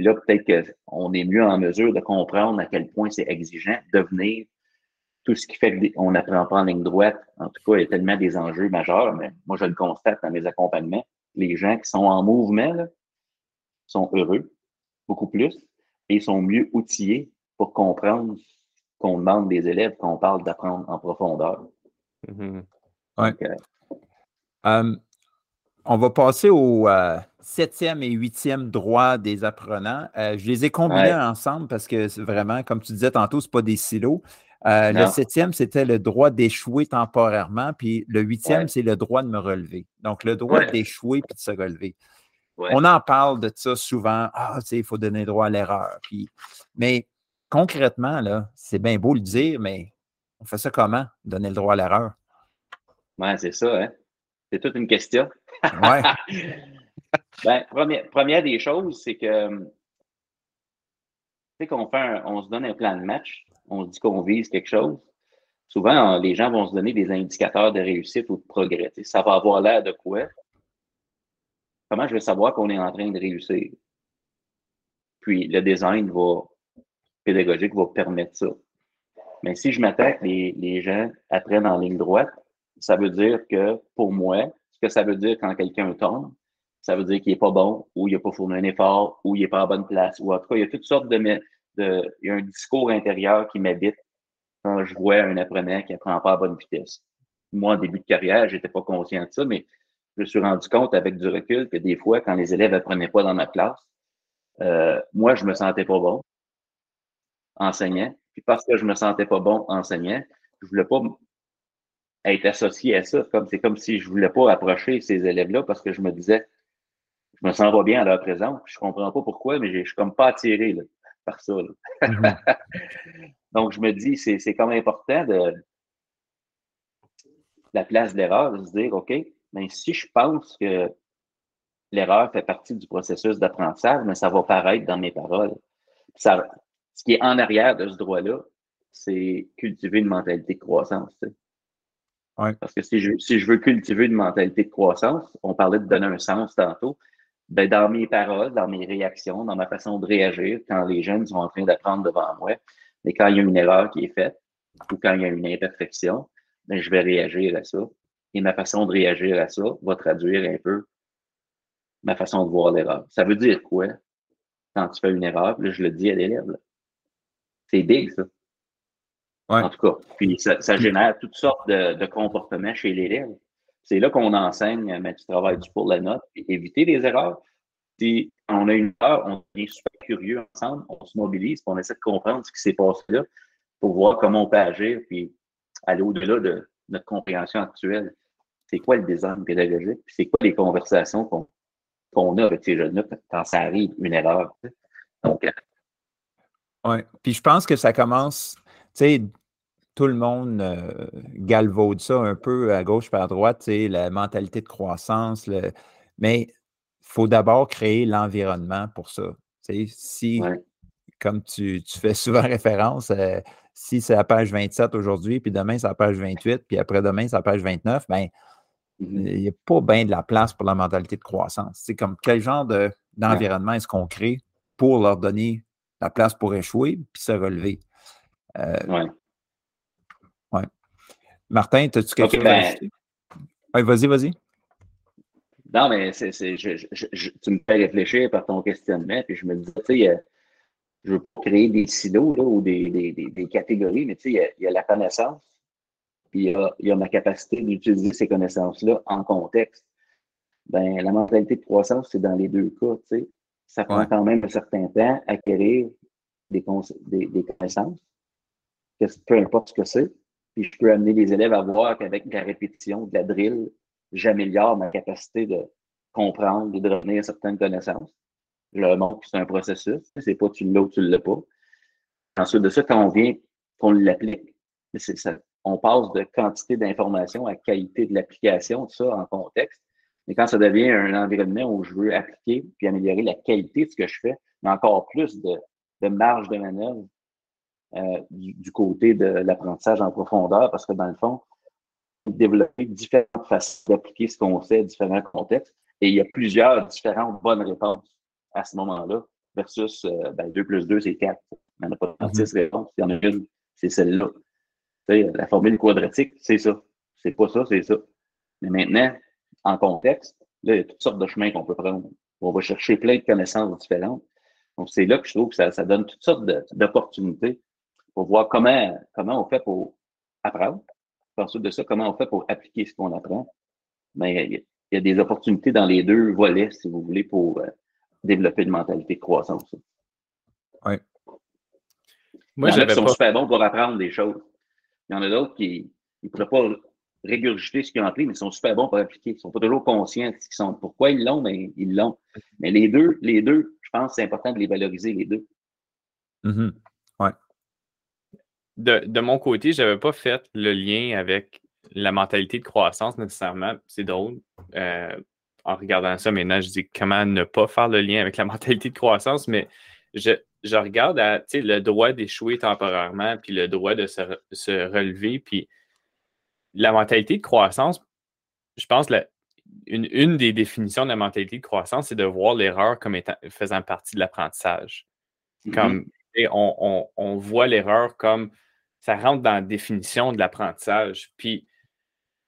Puis là, peut-être qu'on est mieux en mesure de comprendre à quel point c'est exigeant de venir. Tout ce qui fait qu'on n'apprend pas en ligne droite, en tout cas, il y a tellement des enjeux majeurs, mais moi, je le constate dans mes accompagnements. Les gens qui sont en mouvement sont heureux, beaucoup plus, et ils sont mieux outillés pour comprendre qu'on demande des élèves quand on parle d'apprendre en profondeur. Euh, euh, on va passer au, euh, septième et huitième droit des apprenants. Euh, je les ai combinés ensemble parce que vraiment, comme tu disais tantôt, ce pas des silos. Euh, le septième, c'était le droit d'échouer temporairement, puis le huitième, c'est le droit de me relever. Donc, le droit d'échouer puis de se relever. On en parle de ça souvent. Ah, tu sais, il faut donner droit à l'erreur. Puis... Mais concrètement, là, c'est bien beau le dire, mais on fait ça comment, donner le droit à l'erreur? Oui, c'est ça, hein? C'est toute une question. Ouais. Ben, première, des choses, c'est que, tu sais, qu'on fait on se donne un plan de match, on se dit qu'on vise quelque chose. Souvent, les gens vont se donner des indicateurs de réussite ou de progrès. ça va avoir l'air de quoi? Comment je vais savoir qu'on est en train de réussir? Puis, le design va, pédagogique va permettre ça. Mais si je m'attaque, les, les gens apprennent en ligne droite, ça veut dire que pour moi, ce que ça veut dire quand quelqu'un tombe, ça veut dire qu'il n'est pas bon, ou il n'a pas fourni un effort, ou il n'est pas à bonne place, ou en tout cas, il y a toutes sortes de, il y a un discours intérieur qui m'habite quand je vois un apprenant qui apprend pas à bonne vitesse. Moi, en début de carrière, j'étais pas conscient de ça, mais je me suis rendu compte avec du recul que des fois, quand les élèves apprenaient pas dans ma classe, euh, moi, je me sentais pas bon enseignant. Puis parce que je me sentais pas bon enseignant, je voulais pas être associé à ça. Comme c'est comme si je voulais pas approcher ces élèves-là parce que je me disais, je me sens pas bien à leur présence. Je comprends pas pourquoi, mais je suis comme pas attiré par ça. Mhm. Donc, je me dis, c'est comme important de la place d'erreur, de se dire, OK, mais si je pense que l'erreur fait partie du processus d'apprentissage, mais ça va paraître dans mes paroles. Ça, ce qui est en arrière de ce droit-là, c'est cultiver une mentalité de croissance. Parce que si je, si je veux cultiver une mentalité de croissance, on parlait de donner un sens tantôt, ben dans mes paroles, dans mes réactions, dans ma façon de réagir, quand les jeunes sont en train d'apprendre devant moi, mais quand il y a une erreur qui est faite ou quand il y a une imperfection, ben, je vais réagir à ça. Et ma façon de réagir à ça va traduire un peu ma façon de voir l'erreur. Ça veut dire quoi? Quand tu fais une erreur, là, je le dis à l'élève. C'est big, ça. En tout cas, puis ça, génère toutes sortes de, comportements chez l'élève. C'est là qu'on enseigne, mais tu travailles pour la note, éviter les erreurs. Si on a une erreur, on est super curieux ensemble, on se mobilise, on essaie de comprendre ce qui s'est passé là pour voir comment on peut agir, puis aller au-delà de notre compréhension actuelle. C'est quoi le design pédagogique, puis c'est quoi les conversations qu'on a avec ces jeunes-là quand ça arrive, une erreur. Donc, euh, oui, puis je pense que ça commence, tu sais, tout le monde euh, galvaude ça un peu à gauche par à droite, la mentalité de croissance. Mais il faut d'abord créer l'environnement pour ça. Si, comme tu, fais souvent référence, euh, si c'est la page 27 aujourd'hui, puis demain c'est la page 28, puis après-demain c'est la page 29, ben, mmh il n'y a pas bien de la place pour la mentalité de croissance. C'est comme quel genre d'environnement est-ce qu'on crée pour leur donner la place pour échouer puis se relever? Euh, Martin, as-tu quelque chose à ben Oui, vas-y, vas-y. Non, mais c'est, tu me fais réfléchir par ton questionnement, puis je me dis, tu sais, je veux pas créer des silos ou des, catégories, mais tu sais, il y, a la connaissance, puis il y a, ma capacité d'utiliser ces connaissances-là en contexte. Ben, la mentalité de croissance, c'est dans les deux cas, tu sais. Ça prend quand même un certain temps à acquérir des, des connaissances, peu importe ce que c'est. Puis je peux amener les élèves à voir qu'avec la répétition, de la drill, j'améliore ma capacité de comprendre et de revenir certaines connaissances. Je leur montre que c'est un processus. C'est pas tu l'as ou tu ne l'as pas. Ensuite de ça, quand on vient, qu'on l'applique, on passe de quantité d'informations à qualité de l'application, tout ça en contexte. Mais quand ça devient un environnement où je veux appliquer puis améliorer la qualité de ce que je fais, mais encore plus de marge de manœuvre euh, du, côté de l'apprentissage en profondeur, parce que dans le fond, développer différentes façons d'appliquer ce qu'on sait à différents contextes, et il y a plusieurs différentes bonnes réponses à ce moment-là, versus euh, ben, 2 plus 2, c'est 4. Il n'y en a pas 36 mhm. réponses. Il y en a une, c'est celle-là. La formule quadratique, c'est ça. C'est pas ça, c'est ça. Mais maintenant, en contexte, là, il y a toutes sortes de chemins qu'on peut prendre. On va chercher plein de connaissances différentes. Donc, c'est là que je trouve que ça, ça donne toutes sortes d'opportunités pour voir comment, comment on fait pour apprendre. Ensuite de ça, comment on fait pour appliquer ce qu'on apprend. Mais il y, a des opportunités dans les deux volets, si vous voulez, pour euh, développer une mentalité de croissance. Oui. Moi, j'avais sont super bons pour apprendre des choses. Il y en a d'autres qui ne pourraient pas régurgiter ce qu'ils ont appris, mais ils sont super bons pour appliquer. Ils ne sont pas toujours conscients de ce qu'ils sont. Pourquoi ils l'ont, mais ils l'ont. Mais les deux, les deux, je pense que c'est important de les valoriser, les deux. Mm-hmm de, mon côté, je n'avais pas fait le lien avec la mentalité de croissance nécessairement. C'est drôle. Euh, en regardant ça maintenant, je dis comment ne pas faire le lien avec la mentalité de croissance, mais je, regarde à, le droit d'échouer temporairement, puis le droit de se, relever, puis la mentalité de croissance, je pense que une, des définitions de la mentalité de croissance, c'est de voir l'erreur comme étant, faisant partie de l'apprentissage. Mm-hmm. Comme on, voit l'erreur comme ça rentre dans la définition de l'apprentissage. Puis,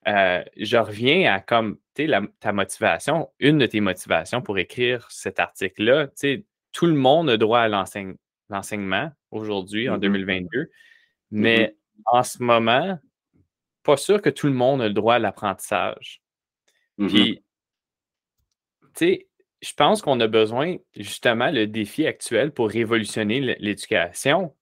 euh, je reviens à comme, tu sais, ta motivation, une de tes motivations pour écrire cet article-là, tu sais, tout le monde a droit à l'enseignement aujourd'hui, en 2022, mm-hmm. mais mm-hmm. en ce moment, pas sûr que tout le monde a le droit à l'apprentissage. Mm-hmm. Puis, tu sais, je pense qu'on a besoin, justement, le défi actuel pour révolutionner l'éducation,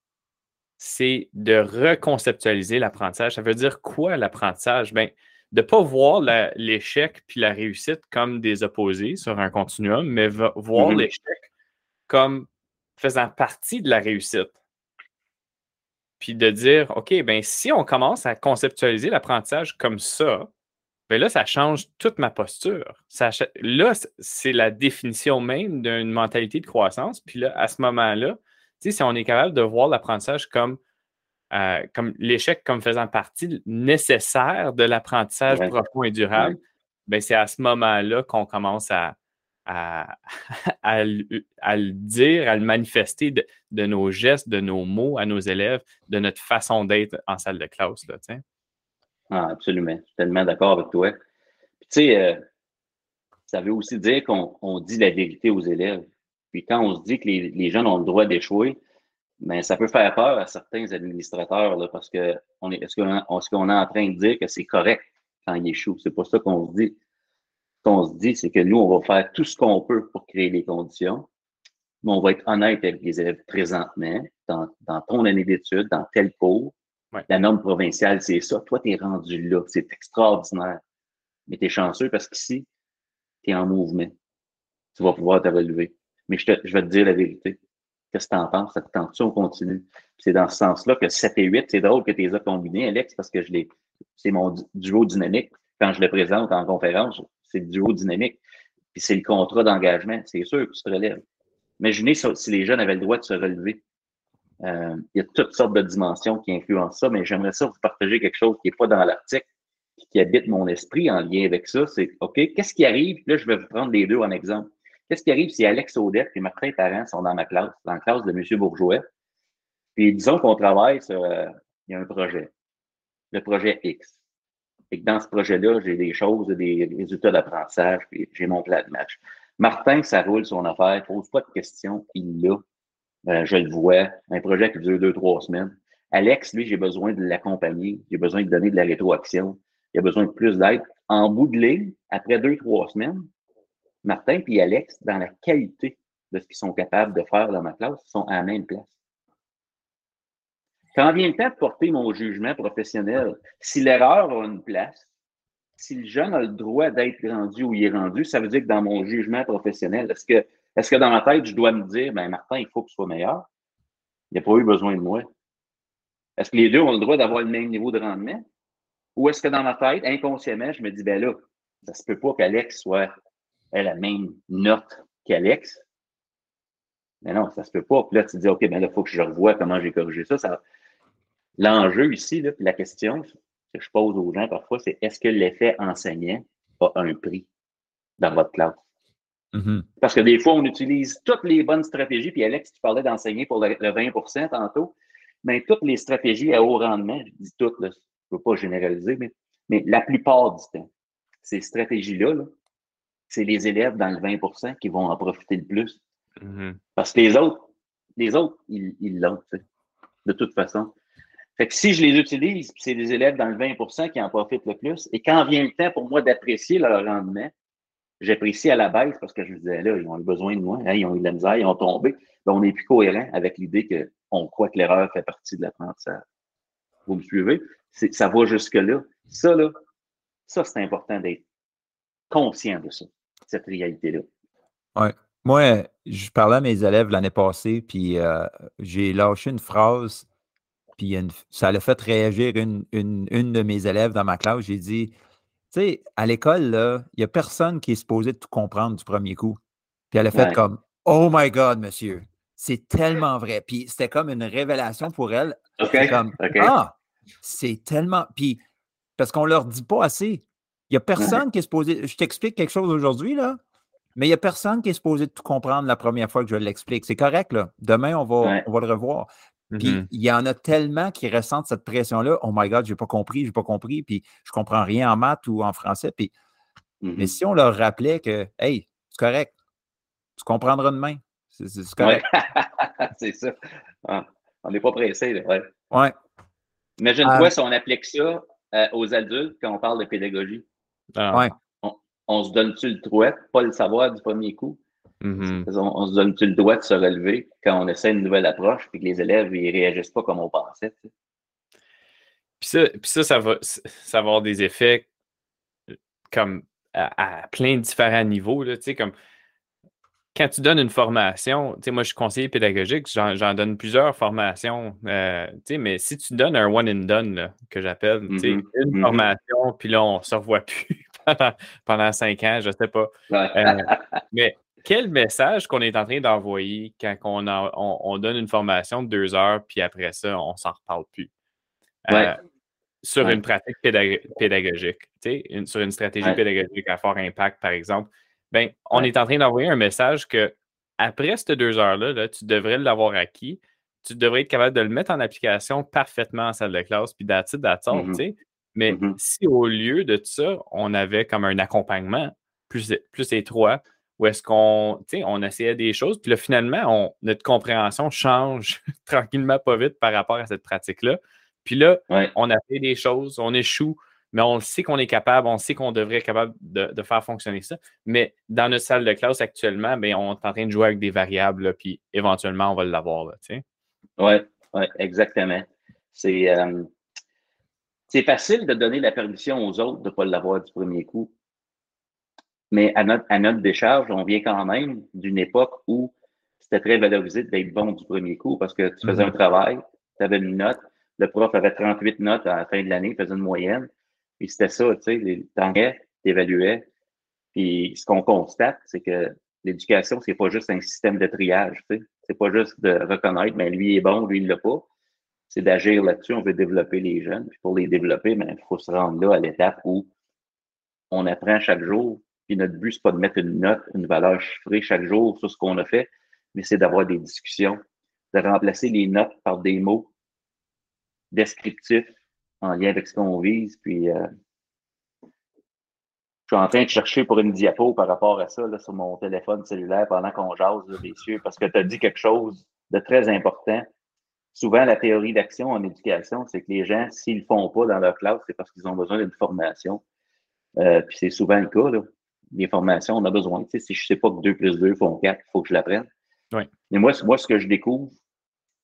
c'est de reconceptualiser l'apprentissage. Ça veut dire quoi l'apprentissage? Ben, de ne pas voir l'échec puis la réussite comme des opposés sur un continuum, mais voir mm-hmm. l'échec comme faisant partie de la réussite. Puis de dire, OK, ben si on commence à conceptualiser l'apprentissage comme ça, bien là, ça change toute ma posture. là, c'est la définition même d'une mentalité de croissance. Puis là, à ce moment-là, si on est capable de voir l'apprentissage comme, euh, comme l'échec comme faisant partie nécessaire de l'apprentissage profond et durable, ben, c'est à ce moment-là qu'on commence à, à, le dire, à le manifester de, nos gestes, de nos mots à nos élèves, de notre façon d'être en salle de classe. Là, ah, absolument. Je suis tellement d'accord avec toi. tu sais, euh, ça veut aussi dire qu'on dit la vérité aux élèves. Puis quand on se dit que les, les jeunes ont le droit d'échouer, mais ça peut faire peur à certains administrateurs là, parce que on est, est-ce qu'on est, en train de dire que c'est correct quand ils échouent? C'est pas ça qu'on se dit. Ce qu'on se dit, c'est que nous, on va faire tout ce qu'on peut pour créer les conditions, mais on va être honnête avec les élèves présentement, dans, dans ton année d'études, dans tel cours. La norme provinciale, c'est ça. Toi, tu es rendu là. C'est extraordinaire. Mais tu es chanceux parce qu'ici, tu es en mouvement. Tu vas pouvoir te relever. Mais je, te, je vais te dire la vérité. Qu'est-ce que tu en penses? Ça te tente on continue? C'est dans ce sens-là que 7 et 8, c'est drôle que tu les as combinés, Alex, parce que je c'est mon duo dynamique. Quand je le présente en conférence, c'est le duo dynamique. Puis c'est le contrat d'engagement. C'est sûr que tu te relèves. Imaginez si les jeunes avaient le droit de se relever. Euh, il y a toutes sortes de dimensions qui influencent ça, mais j'aimerais ça vous partager quelque chose qui n'est pas dans l'article, qui habite mon esprit en lien avec ça. C'est OK, qu'est-ce qui arrive? Là, je vais vous prendre les deux en exemple. Qu'est-ce qui arrive si Alex Audette et Martin Parent sont dans ma classe, dans la classe de M. Bourgeois? Puis disons qu'on travaille sur euh, il y a un projet, le projet X. Et que dans ce projet-là, j'ai des choses, des résultats d'apprentissage, puis j'ai mon plan de match. Martin, ça roule son affaire, pose pas de questions, il l'a. Euh, je le vois. Un projet qui dure deux, trois semaines. Alex, lui, j'ai besoin de l'accompagner. J'ai besoin de donner de la rétroaction. Il a besoin de plus d'aide. En bout de ligne, après deux, trois semaines, Martin et Alex, dans la qualité de ce qu'ils sont capables de faire dans ma classe, sont à la même place. Quand vient le temps de porter mon jugement professionnel, si l'erreur a une place, si le jeune a le droit d'être rendu où il est rendu, ça veut dire que dans mon jugement professionnel, est-ce que, est-ce que dans ma tête, je dois me dire, ben Martin, il faut que tu sois meilleur? Il n'a pas eu besoin de moi. Est-ce que les deux ont le droit d'avoir le même niveau de rendement? Ou est-ce que dans ma tête, inconsciemment, je me dis, ben là, ça se peut pas qu'Alex soit ait la même note qu'Alex. Mais non, ça se peut pas. Puis là, tu te dis, OK, ben là, il faut que je revoie comment j'ai corrigé ça. ça... L'enjeu ici, là, puis la question que je pose aux gens parfois, c'est est-ce que l'effet enseignant a un prix dans votre classe? Mm-hmm. Parce que des fois, on utilise toutes les bonnes stratégies, puis Alex, tu parlais d'enseigner pour le, 20% tantôt, mais toutes les stratégies à haut rendement, je dis toutes, là, je ne veux pas généraliser, mais, mais la plupart du temps, ces stratégies-là, là, c'est les élèves dans le 20% qui vont en profiter le plus. Mm-hmm. Parce que les autres, les autres, ils l'ont, de toute façon. Fait que si je les utilise, c'est les élèves dans le 20% qui en profitent le plus. Et quand vient le temps pour moi d'apprécier leur rendement, j'apprécie à la baisse parce que je me disais, là, ils ont eu besoin de moi, hein, ils ont eu de la misère, ils ont tombé. Ben, on est plus cohérent avec l'idée qu'on croit que l'erreur fait partie de l'apprentissage. Vous me suivez? Ça va jusque-là. Ça, là, ça, c'est important d'être conscient de ça cette réalité-là. Moi, je parlais à mes élèves l'année passée, puis euh, j'ai lâché une phrase, puis ça l'a fait réagir une, de mes élèves dans ma classe. J'ai dit, tu sais, à l'école, il n'y a personne qui est supposé tout comprendre du premier coup. Puis elle a fait comme, oh my God, monsieur, c'est tellement vrai. Puis c'était comme une révélation pour elle. Comme, ah, c'est tellement. Puis, parce qu'on ne leur dit pas assez. Il n'y a personne qui est supposé. Je t'explique quelque chose aujourd'hui, là, mais il n'y a personne qui est supposé tout comprendre la première fois que je l'explique. C'est correct, là. Demain, on va, on va le revoir. Puis mm-hmm. il y en a tellement qui ressentent cette pression-là. Oh my God, je n'ai pas compris, je n'ai pas compris, puis je ne comprends rien en maths ou en français. Puis... Mais mm-hmm. si on leur rappelait que, hey, c'est correct, tu comprendras demain. C'est correct. c'est ça. Ah, on n'est pas pressé, là. Ouais. ouais. Imagine-toi euh si on applique ça euh, aux adultes quand on parle de pédagogie. Ah. On, se donne-tu le droit, pas le savoir du premier coup? Mm-hmm. on, se donne-tu le droit de se relever quand on essaie une nouvelle approche et que les élèves ne réagissent pas comme on pensait? Puis ça, ça, va, ça avoir des effets euh, comme à, plein de différents niveaux. Là, comme quand tu donnes une formation, tu sais, moi, je suis conseiller pédagogique, j'en donne plusieurs formations, euh, tu sais, mais si tu donnes un one and done, que j'appelle, tu sais, mm-hmm. une mm-hmm. formation, puis là, on ne se revoit plus pendant, cinq ans, je ne sais pas. Euh, mais quel message qu'on est en train d'envoyer quand on, on, donne une formation de deux heures, puis après ça, on ne s'en reparle plus? Euh, sur une pratique pédagogique, sur une stratégie pédagogique à fort impact, par exemple, ben, on est en train d'envoyer un message que après ces deux heures-là, tu devrais l'avoir acquis. Tu devrais être capable de le mettre en application parfaitement en salle de classe, puis d'attitude mm-hmm. Mais mm-hmm. si au lieu de ça, on avait comme un accompagnement plus, plus étroit, où est-ce qu'on on essayait des choses, puis là, finalement, notre compréhension change tranquillement pas vite par rapport à cette pratique-là. Puis là, on a fait des choses, on échoue, mais on sait qu'on est capable, on sait qu'on devrait être capable de, faire fonctionner ça. Mais dans notre salle de classe actuellement, bien, on est en train de jouer avec des variables, puis éventuellement, on va l'avoir. Oui, ouais, exactement. Euh, c'est facile de donner la permission aux autres de ne pas l'avoir du premier coup. Mais à notre, à notre décharge, on vient quand même d'une époque où c'était très valorisé d'être bon du premier coup parce que tu faisais mm-hmm. un travail, tu avais une note, le prof avait 38 notes à la fin de l'année, il faisait une moyenne. Puis c'était ça, tu sais, les t'évaluais. Puis ce qu'on constate, c'est que l'éducation, c'est pas juste un système de triage, tu sais. C'est pas juste de reconnaître, mais ben, lui est bon, lui il l'a pas. C'est d'agir là-dessus. On veut développer les jeunes. Puis pour les développer, il ben, faut se rendre là à l'étape où on apprend chaque jour. Puis notre but, c'est pas de mettre une note, une valeur chiffrée chaque jour sur ce qu'on a fait, mais c'est d'avoir des discussions, de remplacer les notes par des mots descriptifs en lien avec ce qu'on vise. Puis, euh, je suis en train de chercher pour une diapo par rapport à ça là, sur mon téléphone cellulaire pendant qu'on jase, là, messieurs, parce que tu as dit quelque chose de très important. Souvent, la théorie d'action en éducation, c'est que les gens, s'ils ne le font pas dans leur classe, c'est parce qu'ils ont besoin d'une formation. Euh, puis c'est souvent le cas. Là. Les formations, on a besoin. Tu sais, si je ne sais pas que 2 plus 2 font 4, il faut que je l'apprenne. Oui. Mais moi, moi, ce que je découvre,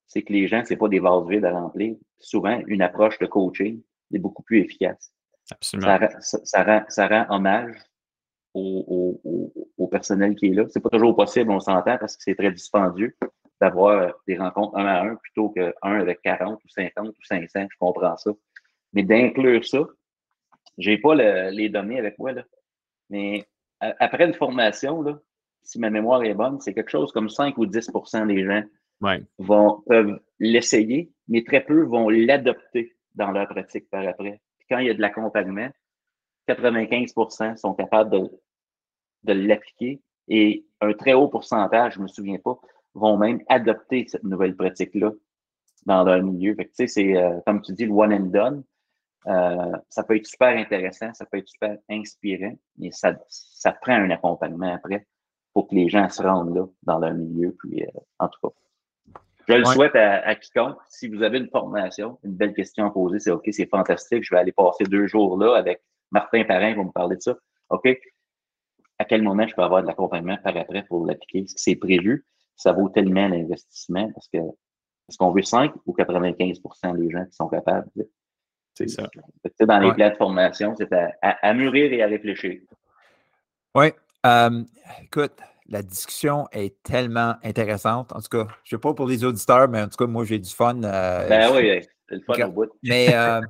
c'est que les gens, ce n'est pas des vases vides à remplir. Souvent, une approche de coaching est beaucoup plus efficace. Absolument. Ça, rend, ça, rend, hommage au, au, personnel qui est là. C'est pas toujours possible, on s'entend, parce que c'est très dispendieux d'avoir des rencontres un à un plutôt qu'un avec 40 ou 50 ou 500. Je comprends ça. Mais d'inclure ça, j'ai pas les données avec moi, là. Mais après une formation, là, si ma mémoire est bonne, c'est quelque chose comme 5 ou 10% des gens vont, peuvent l'essayer, mais très peu vont l'adopter dans leur pratique par après. quand il y a de l'accompagnement, 95% sont capables de, de l'appliquer et un très haut pourcentage, je ne me souviens pas, vont même adopter cette nouvelle pratique-là dans leur milieu. Que, c'est, euh, comme tu dis, le one and done. Euh, ça peut être super intéressant, ça peut être super inspirant, mais ça, ça prend un accompagnement après pour que les gens se rendent là dans leur milieu. Puis, euh, en tout cas, je le souhaite à, quiconque. Si vous avez une formation, une belle question à poser, c'est OK, c'est fantastique. Je vais aller passer deux jours là avec Martin Parrain pour me parler de ça. OK? À quel moment je peux avoir de l'accompagnement par après pour l'appliquer? Est-ce que c'est prévu? Ça vaut tellement l'investissement parce que est-ce qu'on veut 5 ou 95% des gens qui sont capables? C'est ça. Dans les plans de formation, c'est à, mûrir et à réfléchir. Oui. Euh, écoute, la discussion est tellement intéressante. En tout cas, je ne sais pas pour les auditeurs, mais en tout cas, moi, j'ai du fun. Euh, ben oui, c'est le fun au bout. Mais euh,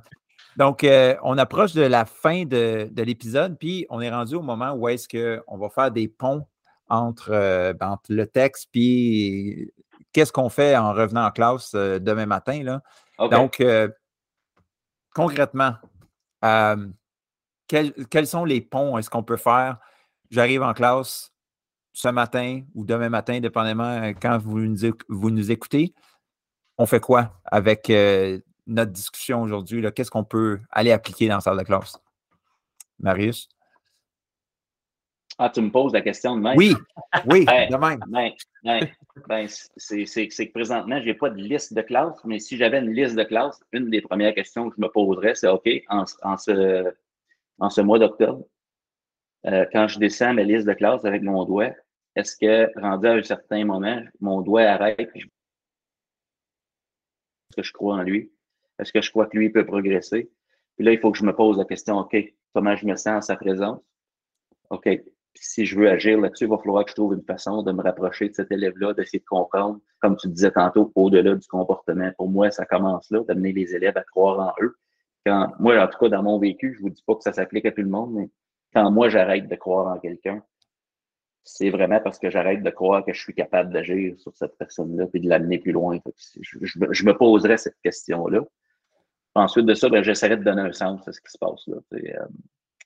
donc, euh, on approche de la fin de, l'épisode, puis on est rendu au moment où est-ce qu'on va faire des ponts entre, ben, entre le texte puis qu'est-ce qu'on fait en revenant en classe demain matin. Là. Donc, concrètement, quels, quels sont les ponts? Est-ce qu'on peut faire? J'arrive en classe, ce matin ou demain matin, dépendamment euh, quand vous nous, vous nous écoutez, on fait quoi avec euh, notre discussion aujourd'hui? Qu'est-ce qu'on peut aller appliquer dans la salle de classe? Marius? Ah, tu me poses la question de même? Oui, oui, de même. Ben, ben, ben c'est que présentement, je n'ai pas de liste de classe, mais si j'avais une liste de classe, une des premières questions que je me poserais, c'est OK, en, ce, en ce mois d'octobre, euh, quand je descends ma liste de classe avec mon doigt, est-ce que, rendu à un certain moment, mon doigt arrête est-ce que je crois en lui? Est-ce que je crois que lui peut progresser? Puis là, il faut que je me pose la question, OK, comment je me sens en sa présence? OK. si je veux agir là-dessus, il va falloir que je trouve une façon de me rapprocher de cet élève-là, d'essayer de comprendre, comme tu disais tantôt, au-delà du comportement. Pour moi, ça commence là, d'amener les élèves à croire en eux. Moi, en tout cas, dans mon vécu, je vous dis pas que ça s'applique à tout le monde, mais quand moi, j'arrête de croire en quelqu'un, c'est vraiment parce que j'arrête de croire que je suis capable d'agir sur cette personne-là et de l'amener plus loin. Je, me poserais cette question-là. Ensuite de ça, ben, j'essaierai de donner un sens à ce qui se passe là, euh,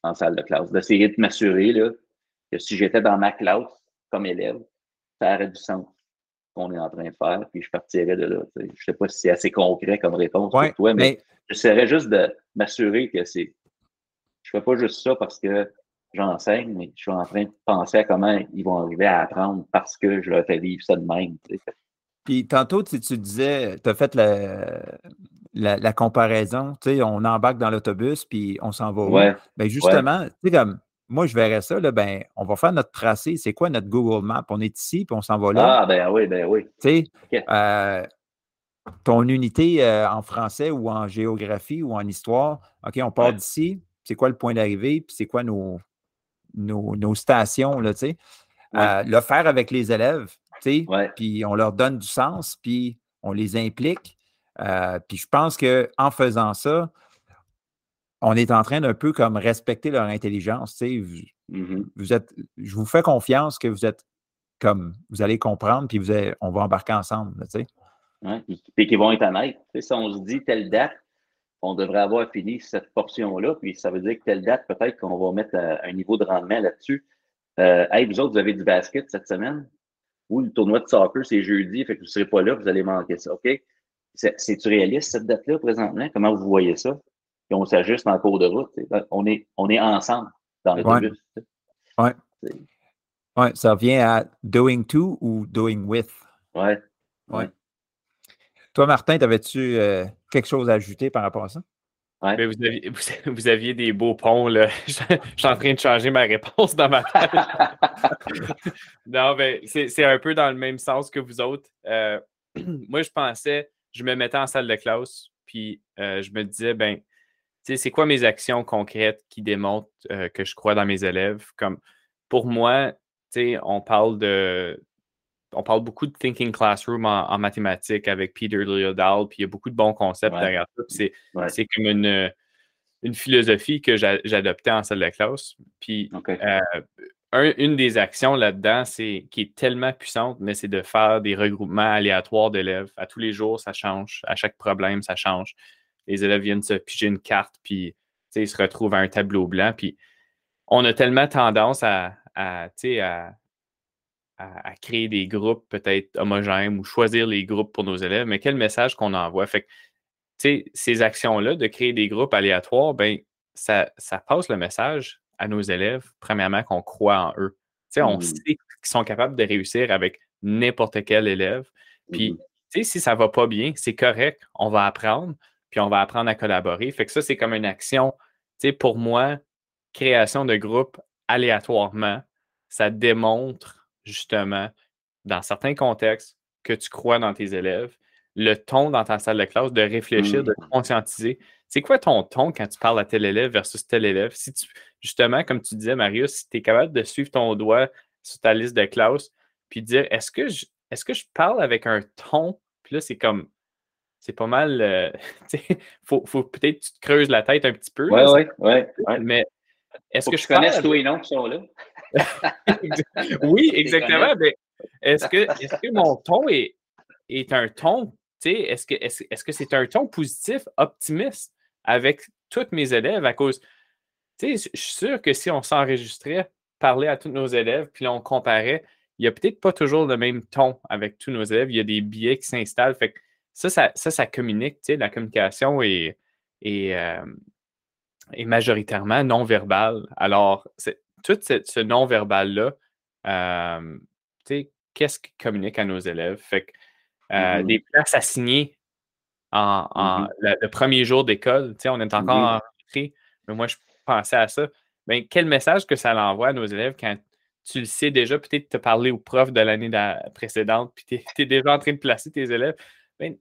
en salle de classe, d'essayer de m'assurer que si j'étais dans ma classe comme élève, ça aurait du sens qu'on est en train de faire, puis je partirais de là. Je ne sais pas si c'est assez concret comme réponse pour toi, mais, j'essaierais juste de m'assurer que c'est. Je ne fais pas juste ça parce que j'enseigne, mais je suis en train de penser à comment ils vont arriver à apprendre parce que je leur fais vivre ça de même. Puis tantôt, tu, tu disais, tu as fait la, la, comparaison, tu sais, on embarque dans l'autobus, puis on s'en va ouais. Ben justement, tu sais, comme moi, je verrais ça, là, ben, on va faire notre tracé. C'est quoi notre Google Map? On est ici, puis on s'en va là. Ah, ben oui, ben oui. Tu sais, euh, ton unité euh, en français ou en géographie ou en histoire, OK, on part d'ici, c'est quoi le point d'arrivée, puis c'est quoi nos, nos, stations, là, tu sais. Euh, le faire avec les élèves, tu sais, puis on leur donne du sens, puis on les implique. puis je pense qu'en faisant ça, on est en train d'un peu comme respecter leur intelligence. Mmh vous, êtes, je vous fais confiance que vous êtes comme vous allez comprendre, puis vous on va embarquer ensemble. Tu puis qu'ils vont être honnêtes. si on se dit telle date, on devrait avoir fini cette portion-là, puis ça veut dire que telle date, peut-être qu'on va mettre euh, un niveau de rendement là-dessus. Euh, hey, vous autres, vous avez du basket cette semaine? Ou le tournoi de soccer, c'est jeudi, fait que vous ne serez pas là, vous allez manquer ça. OK? C'est-tu réaliste, cette date-là, présentement? Comment vous voyez ça? on s'ajuste en cours de route. On est, on est ensemble dans l'autobus. Oui. Ouais. ça revient à doing to ou doing with? Oui. Ouais. Toi, Martin, avais-tu euh, quelque chose à ajouter par rapport à ça? Ouais. Mais vous, aviez, vous, aviez, des beaux ponts, là. Je, suis en train de changer ma réponse dans ma tête. non, mais c'est un peu dans le même sens que vous autres. Euh, moi, je pensais, je me mettais en salle de classe, puis euh, je me disais, ben, c'est quoi mes actions concrètes qui démontrent euh, que je crois dans mes élèves? Comme pour moi, on parle de. On parle beaucoup de Thinking Classroom en, mathématiques avec Peter Liodahl, puis il y a beaucoup de bons concepts derrière ça. C'est comme une, une, philosophie que j'adoptais en salle de classe. Puis euh, une des actions là-dedans, c'est qui est tellement puissante, mais c'est de faire des regroupements aléatoires d'élèves. À tous les jours, ça change. À chaque problème, ça change les élèves viennent se piger une carte, puis ils se retrouvent à un tableau blanc. Puis on a tellement tendance à, à, à, créer des groupes peut-être homogènes ou choisir les groupes pour nos élèves, mais quel message qu'on envoie? Fait que, ces actions-là de créer des groupes aléatoires, ben, ça, ça passe le message à nos élèves, premièrement, qu'on croit en eux. On mmh. sait qu'ils sont capables de réussir avec n'importe quel élève. Puis, mmh. si ça ne va pas bien, c'est correct, on va apprendre, puis on va apprendre à collaborer. Fait que ça, c'est comme une action, pour moi, création de groupe aléatoirement, ça démontre justement, dans certains contextes, que tu crois dans tes élèves, le ton dans ta salle de classe, de réfléchir, de mmh. conscientiser. C'est quoi ton ton quand tu parles à tel élève versus tel élève? Si tu, justement, comme tu disais, Marius, si tu es capable de suivre ton doigt sur ta liste de classe, puis dire est-ce que je, est-ce que je parle avec un ton? Puis là, c'est comme c'est pas mal. Euh, faut, faut peut-être que tu te creuses la tête un petit peu. Oui, oui, oui. Mais est-ce que, je connais tous les noms qui sont là? oui, exactement. Mais est-ce que, est que mon ton est, est un ton, est-ce que c'est -ce, que c'est un ton positif, optimiste avec tous mes élèves à cause. Je suis sûr que si on s'enregistrait, parler à tous nos élèves, puis on comparait, il n'y a peut-être pas toujours le même ton avec tous nos élèves. Il y a des biais qui s'installent. Fait ça, ça, ça, communique, tu sais, la communication est, euh, majoritairement non-verbale. Alors, tout ce, non-verbal-là, euh, qu'est-ce qui communique à nos élèves? Fait que euh, des places assignées en, en mm-hmm. le, premier jour d'école, on est encore mm-hmm. en rentrée, mais moi, je pensais à ça. Mais quel message que ça l'envoie à nos élèves quand tu le sais déjà, peut-être te parler au prof de l'année précédente, puis tu es, déjà en train de placer tes élèves. Ben,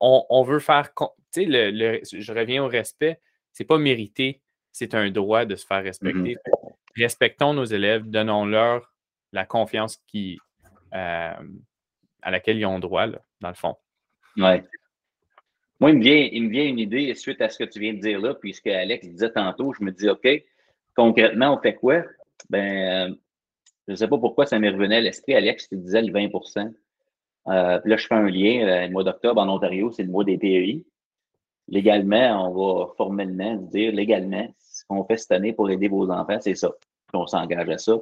on, veut faire. Sais, le, je reviens au respect. C'est pas mérité, c'est un droit de se faire respecter. Mmh respectons nos élèves, donnons-leur la confiance qui, euh, à laquelle ils ont droit, dans le fond. Oui. Moi, il me, vient, une idée suite à ce que tu viens de dire là, puisque Alex disait tantôt, je me dis, OK, concrètement, on fait quoi? Ben, euh, je ne sais pas pourquoi ça m'est revenu à l'esprit. Alex, tu disais le 20% euh, Là, je fais un lien. Euh, le mois d'octobre en Ontario, c'est le mois des PEI. Légalement, on va formellement dire légalement, ce qu'on fait cette année pour aider vos enfants, c'est ça. On s'engage à ça.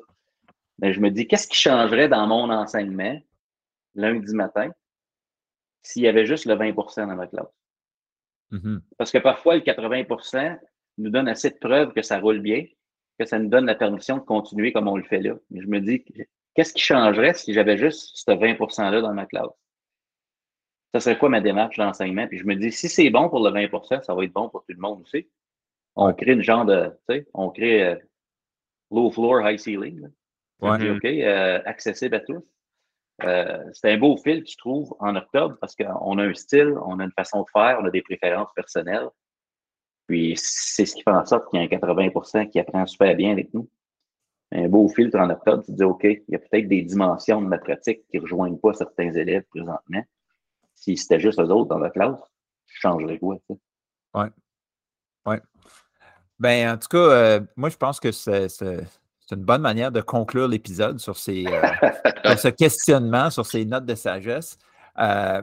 Mais je me dis, qu'est-ce qui changerait dans mon enseignement lundi matin s'il y avait juste le 20% dans ma classe? Mm-hmm. Parce que parfois, le 80% nous donne assez de preuves que ça roule bien, que ça nous donne la permission de continuer comme on le fait là. Mais je me dis, qu'est-ce qui changerait si j'avais juste ce 20 %-là dans ma classe? Ça serait quoi ma démarche d'enseignement? Puis je me dis, si c'est bon pour le 20% ça va être bon pour tout le monde aussi. On crée une genre de, tu sais, on crée euh, low floor, high ceiling. Ouais. OK, euh, accessible à tous. Euh, c'est un beau fil, tu trouves, en octobre, parce qu'on a un style, on a une façon de faire, on a des préférences personnelles. Puis c'est ce qui fait en sorte qu'il y a un 80% qui apprend super bien avec nous. Un beau filtre en octobre, tu te dis, OK, il y a peut-être des dimensions de ma pratique qui ne rejoignent pas certains élèves présentement. Si c'était juste eux autres dans la classe, je changerais quoi? Oui. Oui. Ben, en tout cas, euh, moi, je pense que c'est une bonne manière de conclure l'épisode sur, ces, euh, ce questionnement, sur ces notes de sagesse. Euh,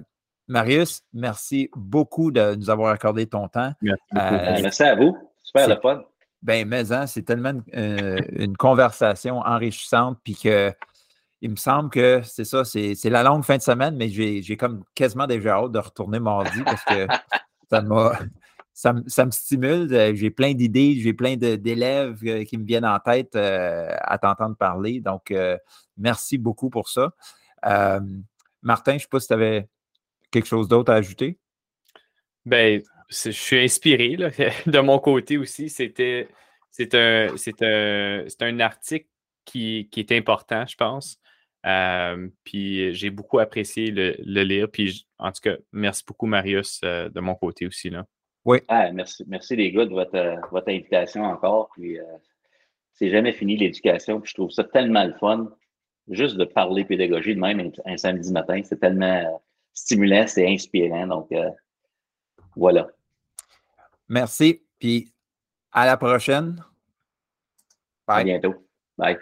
Marius, merci beaucoup de nous avoir accordé ton temps. Merci, merci à vous. Super le fun. Ben, mais hein, c'est tellement une, conversation enrichissante, puis que il me semble que c'est ça, c'est la longue fin de semaine, mais j'ai comme quasiment déjà hâte de retourner mardi parce que ça m'a ça, me stimule. Euh, j'ai plein d'idées, j'ai plein d'élèves euh, qui me viennent en tête euh, à t'entendre parler. Donc, merci beaucoup pour ça. Martin, je ne sais pas si tu avais quelque chose d'autre à ajouter. Ben, je suis inspiré de mon côté aussi. C'était c'est un, un, un, article qui, qui, est important, je pense. puis j'ai beaucoup apprécié le, le, lire. Puis en tout cas, merci beaucoup, Marius, de mon côté aussi. Là. Oui. Ah, merci, merci les gars de votre, votre invitation encore. Puis, euh, c'est jamais fini l'éducation. je trouve ça tellement le fun. Juste de parler pédagogie de même un, samedi matin, c'est tellement stimulant, c'est inspirant. Donc, euh, voilà. Merci. Puis, à la prochaine. Bye. À bientôt. Bye.